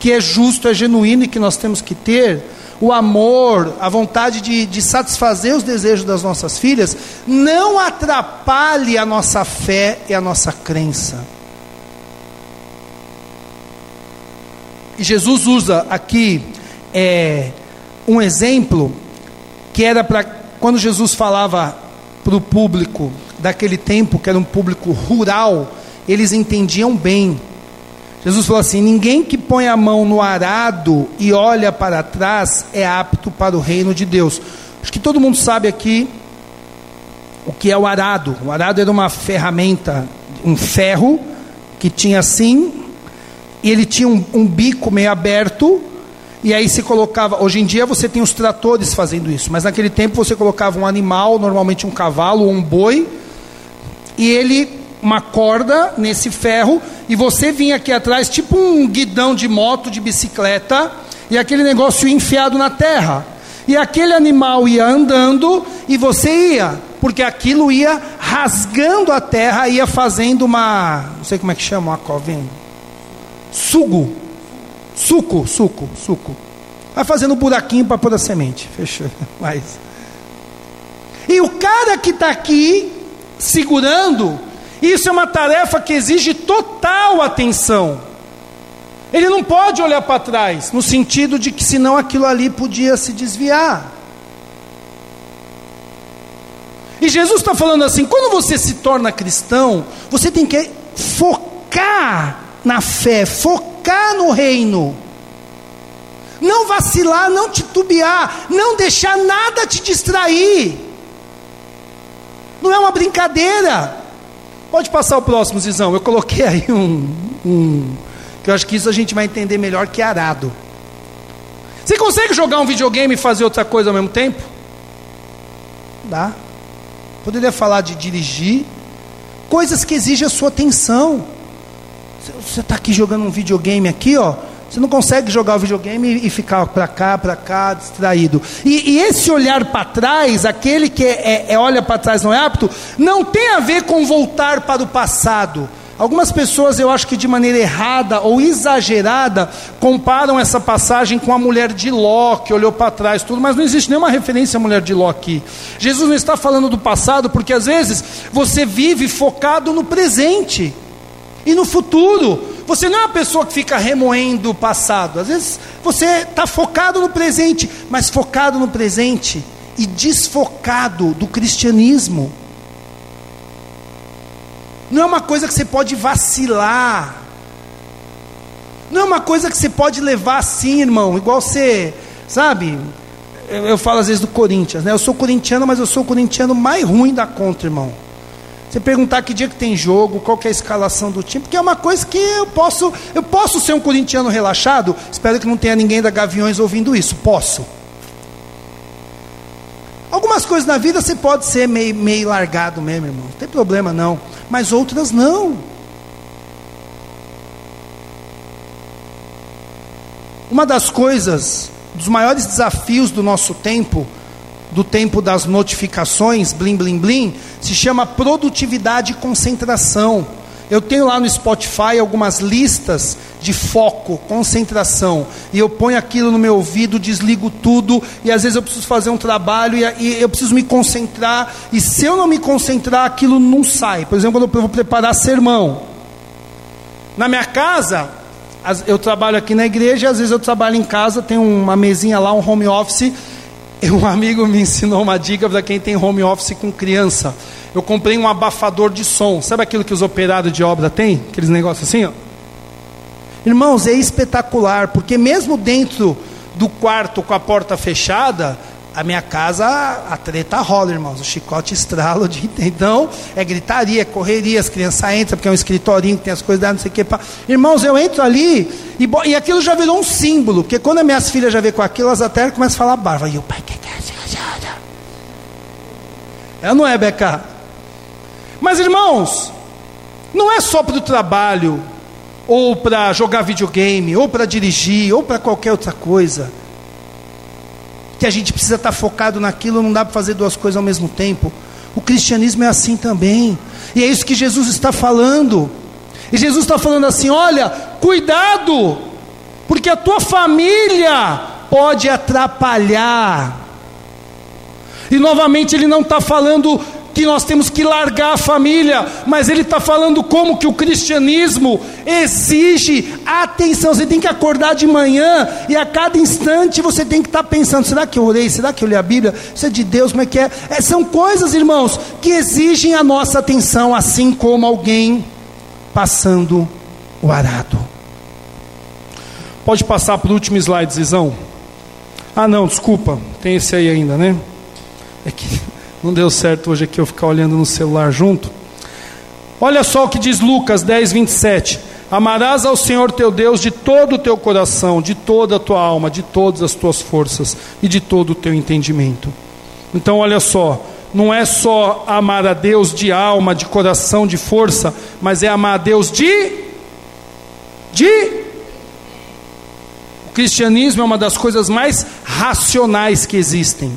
que é justo, é genuíno e que nós temos que ter, o amor, a vontade de, de satisfazer os desejos das nossas filhas, não atrapalhe a nossa fé e a nossa crença. E Jesus usa aqui é, um exemplo que era para quando Jesus falava para o público daquele tempo, que era um público rural, eles entendiam bem. Jesus falou assim: ninguém que põe a mão no arado e olha para trás é apto para o reino de Deus. Acho que todo mundo sabe aqui o que é o arado. O arado era uma ferramenta, um ferro que tinha assim, e ele tinha um, um bico meio aberto e aí se colocava. Hoje em dia você tem os tratores fazendo isso, mas naquele tempo você colocava um animal, normalmente um cavalo ou um boi, e ele uma corda nesse ferro e você vinha aqui atrás, tipo um guidão de moto, de bicicleta, e aquele negócio enfiado na terra. E aquele animal ia andando e você ia, porque aquilo ia rasgando a terra, ia fazendo uma, não sei como é que chama, uma covinha. Sugo. Suco, suco, suco. Vai fazendo buraquinho para pôr a semente. Fechou. Mas. E o cara que está aqui segurando, isso é uma tarefa que exige total atenção. Ele não pode olhar para trás, no sentido de que senão aquilo ali podia se desviar. E Jesus está falando assim: quando você se torna cristão, você tem que focar na fé, focar no reino. Não vacilar, não titubear, não deixar nada te distrair. Não é uma brincadeira. Pode passar o próximo, Zizão. Eu coloquei aí um, um. Que eu acho que isso a gente vai entender melhor que arado. Você consegue jogar um videogame e fazer outra coisa ao mesmo tempo? Dá. Poderia falar de dirigir. Coisas que exigem a sua atenção. Você está aqui jogando um videogame aqui, ó. Você não consegue jogar o videogame e ficar para cá, para cá, distraído. E, e esse olhar para trás, aquele que é, é, é olha para trás não é apto, não tem a ver com voltar para o passado. Algumas pessoas, eu acho que de maneira errada ou exagerada, comparam essa passagem com a mulher de Ló, que olhou para trás, tudo, mas não existe nenhuma referência à mulher de Ló aqui. Jesus não está falando do passado, porque às vezes você vive focado no presente e no futuro. Você não é uma pessoa que fica remoendo o passado. Às vezes você está focado no presente, mas focado no presente e desfocado do cristianismo. Não é uma coisa que você pode vacilar. Não é uma coisa que você pode levar assim, irmão. Igual você, sabe? Eu, eu falo às vezes do Corinthians, né? Eu sou corintiano, mas eu sou o corintiano mais ruim da conta, irmão. Você perguntar que dia que tem jogo, qual é a escalação do time, porque é uma coisa que eu posso, eu posso ser um corintiano relaxado. Espero que não tenha ninguém da Gaviões ouvindo isso. Posso. Algumas coisas na vida você pode ser meio, meio largado mesmo, irmão. Não tem problema não. Mas outras não. Uma das coisas, dos maiores desafios do nosso tempo, do tempo das notificações, blim, blim, blim, se chama produtividade e concentração. Eu tenho lá no Spotify algumas listas de foco, concentração, e eu ponho aquilo no meu ouvido, desligo tudo, e às vezes eu preciso fazer um trabalho e, e eu preciso me concentrar, e se eu não me concentrar, aquilo não sai. Por exemplo, quando eu vou preparar sermão. Na minha casa, eu trabalho aqui na igreja, às vezes eu trabalho em casa, tem uma mesinha lá, um home office, um amigo me ensinou uma dica para quem tem home office com criança. Eu comprei um abafador de som. Sabe aquilo que os operários de obra têm? Aqueles negócios assim, ó. Irmãos, é espetacular, porque mesmo dentro do quarto com a porta fechada, a minha casa, a treta rola, irmãos. O chicote estrala o dia inteiro. Então, é gritaria, é correria, as crianças entram, porque é um escritorinho que tem as coisas, não sei o que. Irmãos, eu entro ali e, e aquilo já virou um símbolo, porque quando as minhas filhas já vê com aquilo, elas até começam a falar barba. E o pai, que é É não é, Beca? Mas, irmãos, não é só para o trabalho, ou para jogar videogame, ou para dirigir, ou para qualquer outra coisa que a gente precisa estar focado naquilo, não dá para fazer duas coisas ao mesmo tempo. O cristianismo é assim também, e é isso que Jesus está falando. E Jesus está falando assim: olha, cuidado, porque a tua família pode atrapalhar. E novamente ele não está falando que nós temos que largar a família, mas ele está falando como que o cristianismo exige atenção. Você tem que acordar de manhã e a cada instante você tem que estar tá pensando: será que eu orei? Será que eu li a Bíblia? Isso é de Deus? Como é que é? é são coisas, irmãos, que exigem a nossa atenção, assim como alguém passando o arado. Pode passar para o último slide, Zizão. Ah, não, desculpa, tem esse aí ainda, né? É que não deu certo hoje aqui eu ficar olhando no celular junto. Olha só o que diz Lucas 10, 27. Amarás ao Senhor teu Deus de todo o teu coração, de toda a tua alma, de todas as tuas forças e de todo o teu entendimento. Então, olha só, não é só amar a Deus de alma, de coração, de força, mas é amar a Deus de. de. O cristianismo é uma das coisas mais racionais que existem.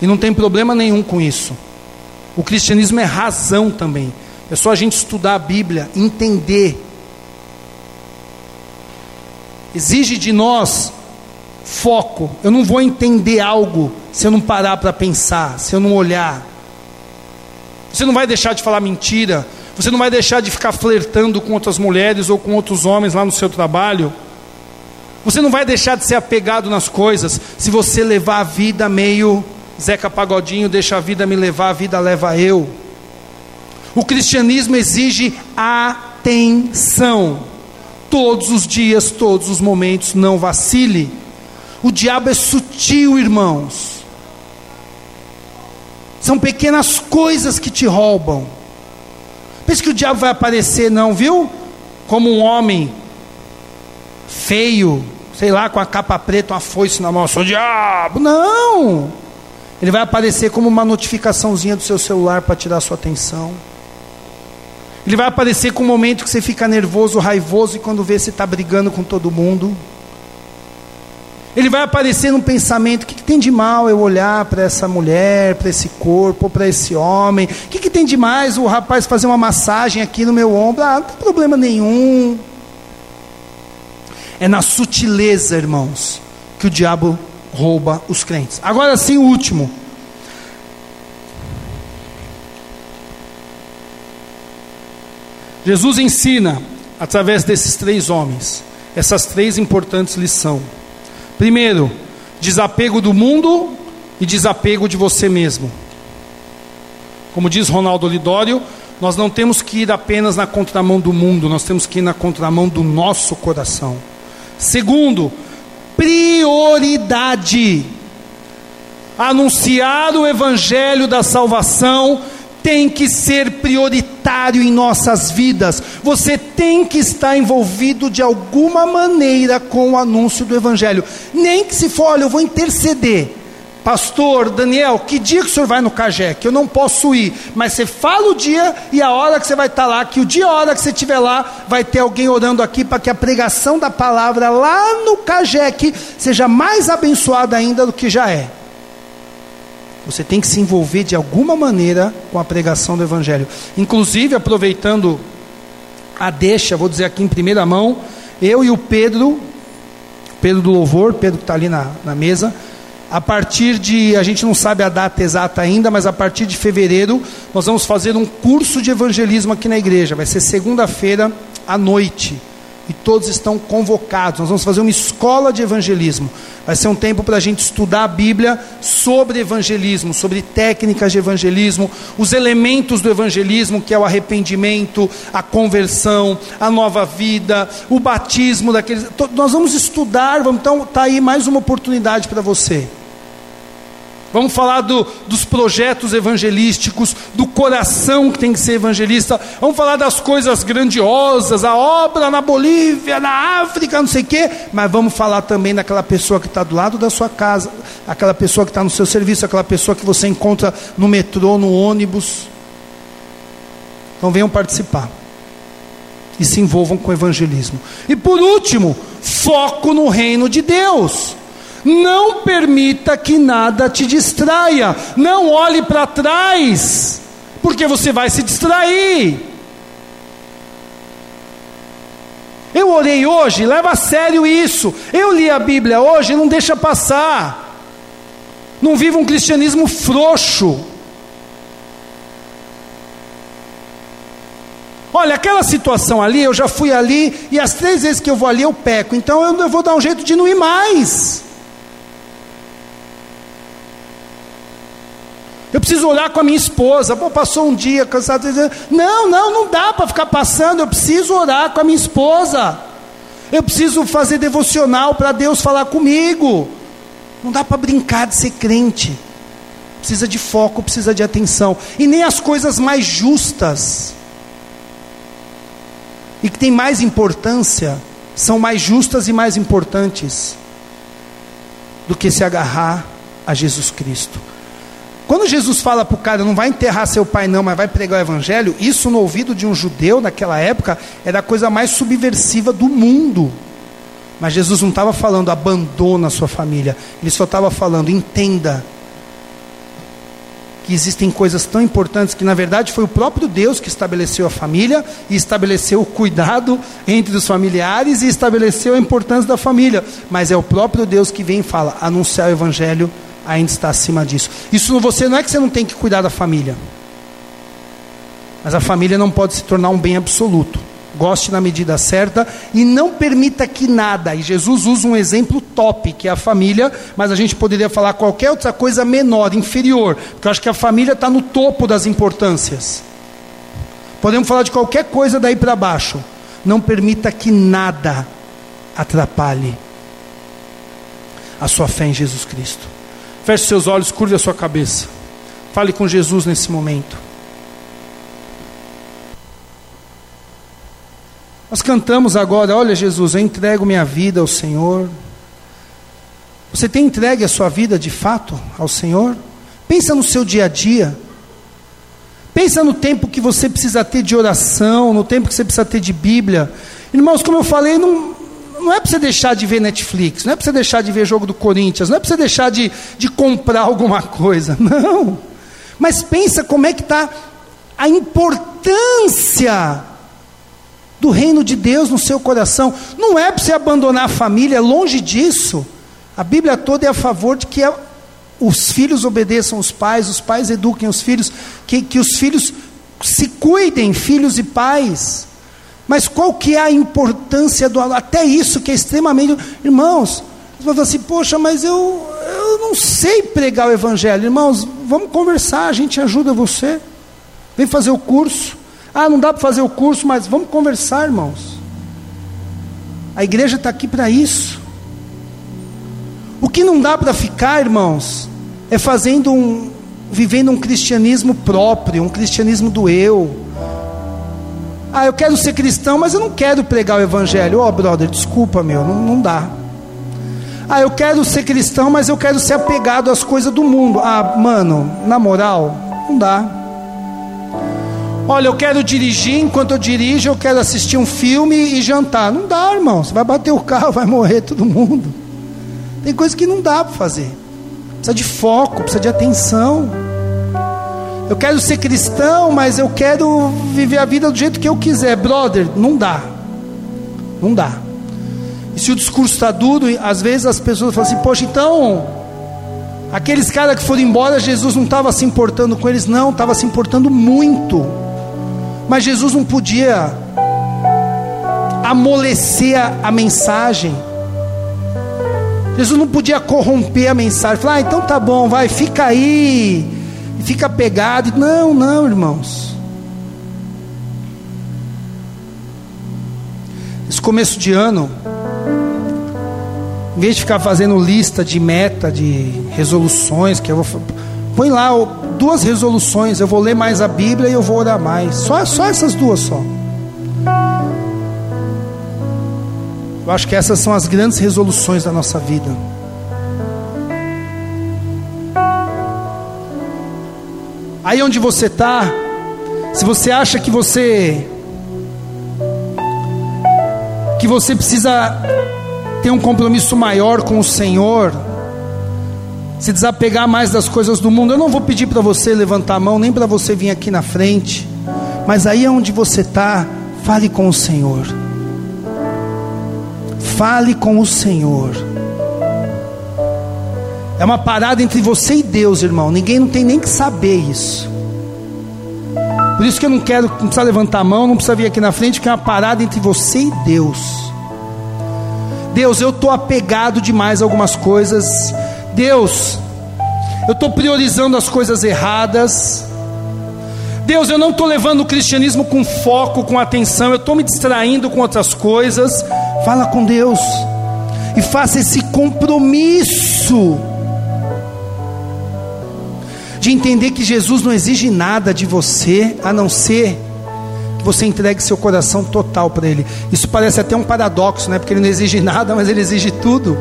E não tem problema nenhum com isso. O cristianismo é razão também. É só a gente estudar a Bíblia, entender exige de nós foco. Eu não vou entender algo se eu não parar para pensar, se eu não olhar. Você não vai deixar de falar mentira, você não vai deixar de ficar flertando com outras mulheres ou com outros homens lá no seu trabalho. Você não vai deixar de ser apegado nas coisas se você levar a vida meio Zeca Pagodinho, deixa a vida me levar, a vida leva eu. O cristianismo exige atenção todos os dias, todos os momentos, não vacile. O diabo é sutil, irmãos. São pequenas coisas que te roubam. Pense que o diabo vai aparecer, não, viu? Como um homem feio, sei lá, com a capa preta, uma foice na mão, sou o diabo. Não! Ele vai aparecer como uma notificaçãozinha do seu celular para tirar sua atenção. Ele vai aparecer com um momento que você fica nervoso, raivoso e quando vê você está brigando com todo mundo. Ele vai aparecer num pensamento: o que, que tem de mal eu olhar para essa mulher, para esse corpo, para esse homem? O que, que tem de mais o rapaz fazer uma massagem aqui no meu ombro? Ah, não tem problema nenhum. É na sutileza, irmãos, que o diabo rouba os crentes. Agora sim, o último. Jesus ensina, através desses três homens, essas três importantes lições. Primeiro, desapego do mundo e desapego de você mesmo. Como diz Ronaldo Lidório, nós não temos que ir apenas na contramão do mundo, nós temos que ir na contramão do nosso coração. Segundo, prioridade. Anunciar o evangelho da salvação tem que ser prioritário em nossas vidas. Você tem que estar envolvido de alguma maneira com o anúncio do Evangelho. Nem que se for, olha, eu vou interceder. Pastor Daniel, que dia que o senhor vai no? Que eu não posso ir, mas você fala o dia e a hora que você vai estar lá, que o dia e a hora que você estiver lá, vai ter alguém orando aqui para que a pregação da palavra lá no Cagé seja mais abençoada ainda do que já é. Você tem que se envolver de alguma maneira com a pregação do Evangelho. Inclusive, aproveitando a deixa, vou dizer aqui em primeira mão, eu e o Pedro, Pedro do Louvor, Pedro que está ali na, na mesa, a partir de, a gente não sabe a data exata ainda, mas a partir de fevereiro, nós vamos fazer um curso de evangelismo aqui na igreja. Vai ser segunda-feira à noite e todos estão convocados. Nós vamos fazer uma escola de evangelismo. Vai ser um tempo para a gente estudar a Bíblia sobre evangelismo, sobre técnicas de evangelismo, os elementos do evangelismo, que é o arrependimento, a conversão, a nova vida, o batismo daqueles. Nós vamos estudar, vamos, então está aí mais uma oportunidade para você. Vamos falar do, dos projetos evangelísticos, do coração que tem que ser evangelista. Vamos falar das coisas grandiosas, a obra na Bolívia, na África, não sei o quê. Mas vamos falar também daquela pessoa que está do lado da sua casa, aquela pessoa que está no seu serviço, aquela pessoa que você encontra no metrô, no ônibus. Então venham participar. E se envolvam com o evangelismo. E por último, foco no reino de Deus. Não permita que nada te distraia. Não olhe para trás, porque você vai se distrair. Eu orei hoje, leva a sério isso. Eu li a Bíblia hoje, não deixa passar. Não viva um cristianismo frouxo. Olha, aquela situação ali, eu já fui ali e as três vezes que eu vou ali eu peco, então eu vou dar um jeito de não ir mais. Eu preciso orar com a minha esposa. Pô, passou um dia cansado. Não, não, não dá para ficar passando. Eu preciso orar com a minha esposa. Eu preciso fazer devocional para Deus falar comigo. Não dá para brincar de ser crente. Precisa de foco, precisa de atenção. E nem as coisas mais justas. e que têm mais importância, são mais justas e mais importantes do que se agarrar a Jesus Cristo. Quando Jesus fala para o cara, não vai enterrar seu pai, não, mas vai pregar o evangelho, isso no ouvido de um judeu naquela época era a coisa mais subversiva do mundo. Mas Jesus não estava falando abandona a sua família, ele só estava falando entenda que existem coisas tão importantes que na verdade foi o próprio Deus que estabeleceu a família e estabeleceu o cuidado entre os familiares e estabeleceu a importância da família, mas é o próprio Deus que vem e fala: anunciar o evangelho ainda está acima disso. Isso você não é que você não tem que cuidar da família. Mas a família não pode se tornar um bem absoluto goste na medida certa e não permita que nada. E Jesus usa um exemplo top, que é a família, mas a gente poderia falar qualquer outra coisa menor, inferior, porque eu acho que a família está no topo das importâncias. Podemos falar de qualquer coisa daí para baixo. Não permita que nada atrapalhe a sua fé em Jesus Cristo. Feche seus olhos, curve a sua cabeça. Fale com Jesus nesse momento. Nós cantamos agora: Olha, Jesus, eu entrego minha vida ao Senhor. Você tem entregue a sua vida de fato ao Senhor? Pensa no seu dia a dia. Pensa no tempo que você precisa ter de oração, no tempo que você precisa ter de Bíblia. Irmãos, como eu falei, não, não é para você deixar de ver Netflix, não é para você deixar de ver jogo do Corinthians, não é para você deixar de, de comprar alguma coisa, não. Mas pensa como é que está a importância do reino de Deus no seu coração. Não é para você abandonar a família, longe disso. A Bíblia toda é a favor de que os filhos obedeçam os pais, os pais eduquem os filhos, que, que os filhos se cuidem, filhos e pais. Mas qual que é a importância do até isso que é extremamente, irmãos, você vai falar assim, poxa, mas eu, eu não sei pregar o evangelho, irmãos, vamos conversar, a gente ajuda você. Vem fazer o curso. Ah, não dá para fazer o curso, mas vamos conversar, irmãos. A igreja está aqui para isso. O que não dá para ficar, irmãos, é fazendo um, vivendo um cristianismo próprio, um cristianismo do eu. Ah, eu quero ser cristão, mas eu não quero pregar o evangelho. Ó, oh, brother, desculpa, meu, não, não dá. Ah, eu quero ser cristão, mas eu quero ser apegado às coisas do mundo. Ah, mano, na moral, não dá. Olha, eu quero dirigir, enquanto eu dirijo, eu quero assistir um filme e jantar. Não dá, irmão. Você vai bater o carro, vai morrer todo mundo. Tem coisas que não dá para fazer. Precisa de foco, precisa de atenção. Eu quero ser cristão, mas eu quero viver a vida do jeito que eu quiser. Brother, não dá. Não dá. E se o discurso está duro, às vezes as pessoas falam assim: Poxa, então, aqueles caras que foram embora, Jesus não estava se importando com eles, não, estava se importando muito. Mas Jesus não podia amolecer a, mensagem. Jesus não podia corromper a mensagem. Falar, ah, então tá bom, vai, fica aí, fica pegado. Não, não, irmãos. Esse começo de ano, em vez de ficar fazendo lista de meta, de resoluções, que eu vou Põe lá duas resoluções. Eu vou ler mais a Bíblia e eu vou orar mais. Só, só essas duas só. Eu acho que essas são as grandes resoluções da nossa vida. Aí onde você está, se você acha que você que você precisa ter um compromisso maior com o Senhor, se desapegar mais das coisas do mundo. Eu não vou pedir para você levantar a mão, nem para você vir aqui na frente, mas aí onde você está, fale com o Senhor. Fale com o Senhor. É uma parada entre você e Deus, irmão. Ninguém não tem nem que saber isso. Por isso que eu não quero, não precisa levantar a mão, não precisa vir aqui na frente, que é uma parada entre você e Deus. Deus, eu estou apegado demais a algumas coisas Deus, eu estou priorizando as coisas erradas. Deus, eu não estou levando o cristianismo com foco, com atenção, eu estou me distraindo com outras coisas. Fala com Deus e faça esse compromisso de entender que Jesus não exige nada de você a não ser que você entregue seu coração total para Ele. Isso parece até um paradoxo, né? Porque Ele não exige nada, mas Ele exige tudo.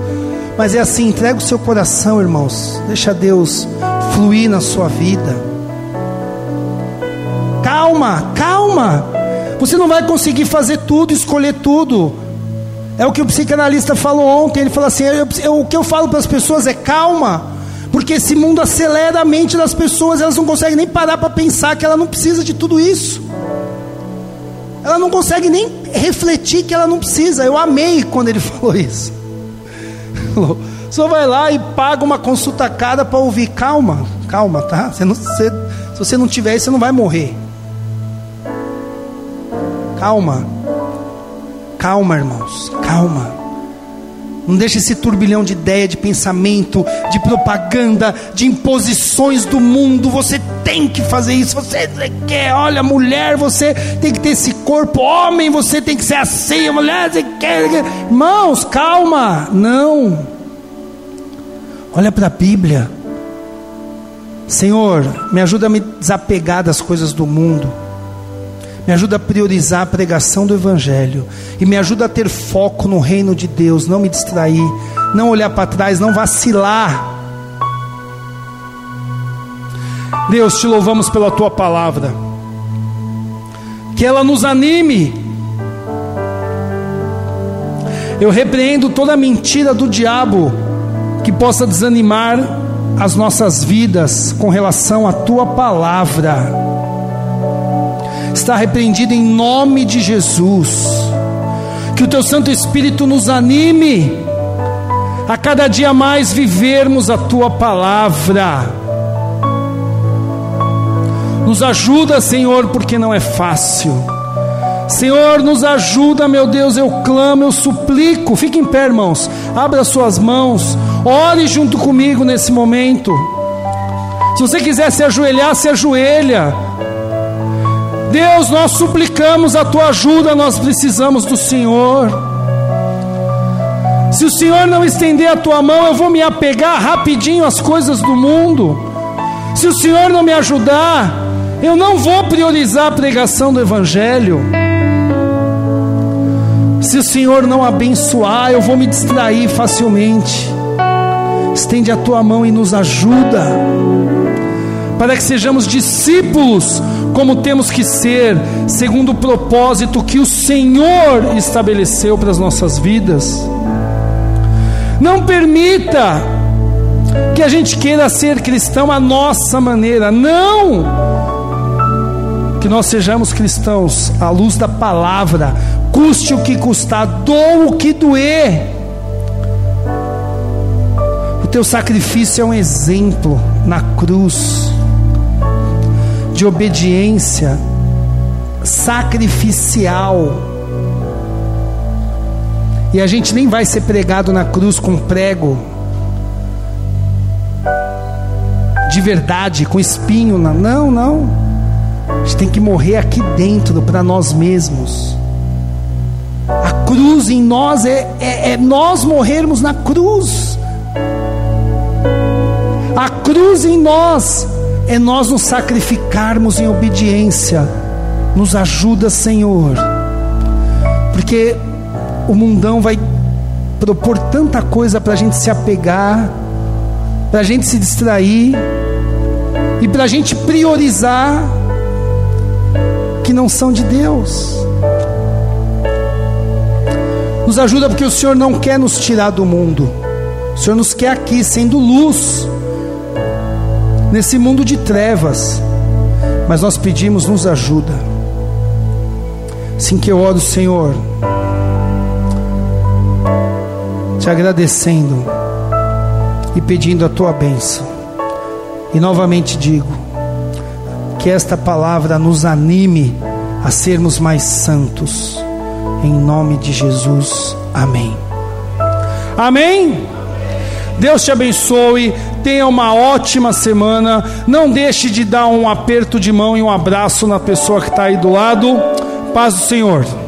Mas é assim, entrega o seu coração, irmãos. Deixa Deus fluir na sua vida. Calma, calma. Você não vai conseguir fazer tudo, escolher tudo. É o que o psicanalista falou ontem. Ele falou assim: eu, eu, o que eu falo para as pessoas é calma, porque esse mundo acelera a mente das pessoas, elas não conseguem nem parar para pensar que ela não precisa de tudo isso. Ela não consegue nem refletir que ela não precisa. Eu amei quando ele falou isso só vai lá e paga uma consulta cara para ouvir. Calma, calma, tá? Você não, você, se você não tiver isso, você não vai morrer. Calma, calma, irmãos, calma. Não deixe esse turbilhão de ideia, de pensamento, de propaganda, de imposições do mundo. Você tem que fazer isso. Você quer, olha, mulher, você tem que ter esse corpo. Homem, você tem que ser assim. Mulher, você quer. Irmãos, calma. Não. Olha para a Bíblia. Senhor, me ajuda a me desapegar das coisas do mundo. Me ajuda a priorizar a pregação do Evangelho. E me ajuda a ter foco no reino de Deus. Não me distrair. Não olhar para trás. Não vacilar. Deus, te louvamos pela tua palavra. Que ela nos anime. Eu repreendo toda mentira do diabo que possa desanimar as nossas vidas com relação à tua palavra está repreendido em nome de Jesus. Que o teu Santo Espírito nos anime a cada dia mais vivermos a tua palavra. Nos ajuda, Senhor, porque não é fácil. Senhor, nos ajuda, meu Deus, eu clamo, eu suplico. Fique em pé, irmãos. Abra suas mãos. Ore junto comigo nesse momento. Se você quiser se ajoelhar, se ajoelha. Deus, nós suplicamos a tua ajuda, nós precisamos do Senhor. Se o Senhor não estender a tua mão, eu vou me apegar rapidinho às coisas do mundo. Se o Senhor não me ajudar, eu não vou priorizar a pregação do Evangelho. Se o Senhor não abençoar, eu vou me distrair facilmente. Estende a tua mão e nos ajuda, para que sejamos discípulos como temos que ser, segundo o propósito que o Senhor estabeleceu para as nossas vidas. Não permita que a gente queira ser cristão à nossa maneira, não! Que nós sejamos cristãos à luz da palavra, custe o que custar, doa o que doer. O teu sacrifício é um exemplo na cruz de obediência sacrificial. E a gente nem vai ser pregado na cruz com prego de verdade, com espinho. Não, não. A gente tem que morrer aqui dentro para nós mesmos. A cruz em nós é, é, é nós morrermos na cruz. A cruz em nós é nós nos sacrificarmos em obediência. Nos ajuda, Senhor, porque o mundão vai propor tanta coisa para a gente se apegar, para a gente se distrair e para a gente priorizar que não são de Deus. Nos ajuda porque o Senhor não quer nos tirar do mundo, o Senhor nos quer aqui, sendo luz nesse mundo de trevas, mas nós pedimos, nos ajuda. Assim que eu oro, Senhor, te agradecendo e pedindo a tua bênção. E novamente digo, que esta palavra nos anime a sermos mais santos. Em nome de Jesus. Amém. Amém. Deus te abençoe. Tenha uma ótima semana. Não deixe de dar um aperto de mão e um abraço na pessoa que está aí do lado. Paz do Senhor.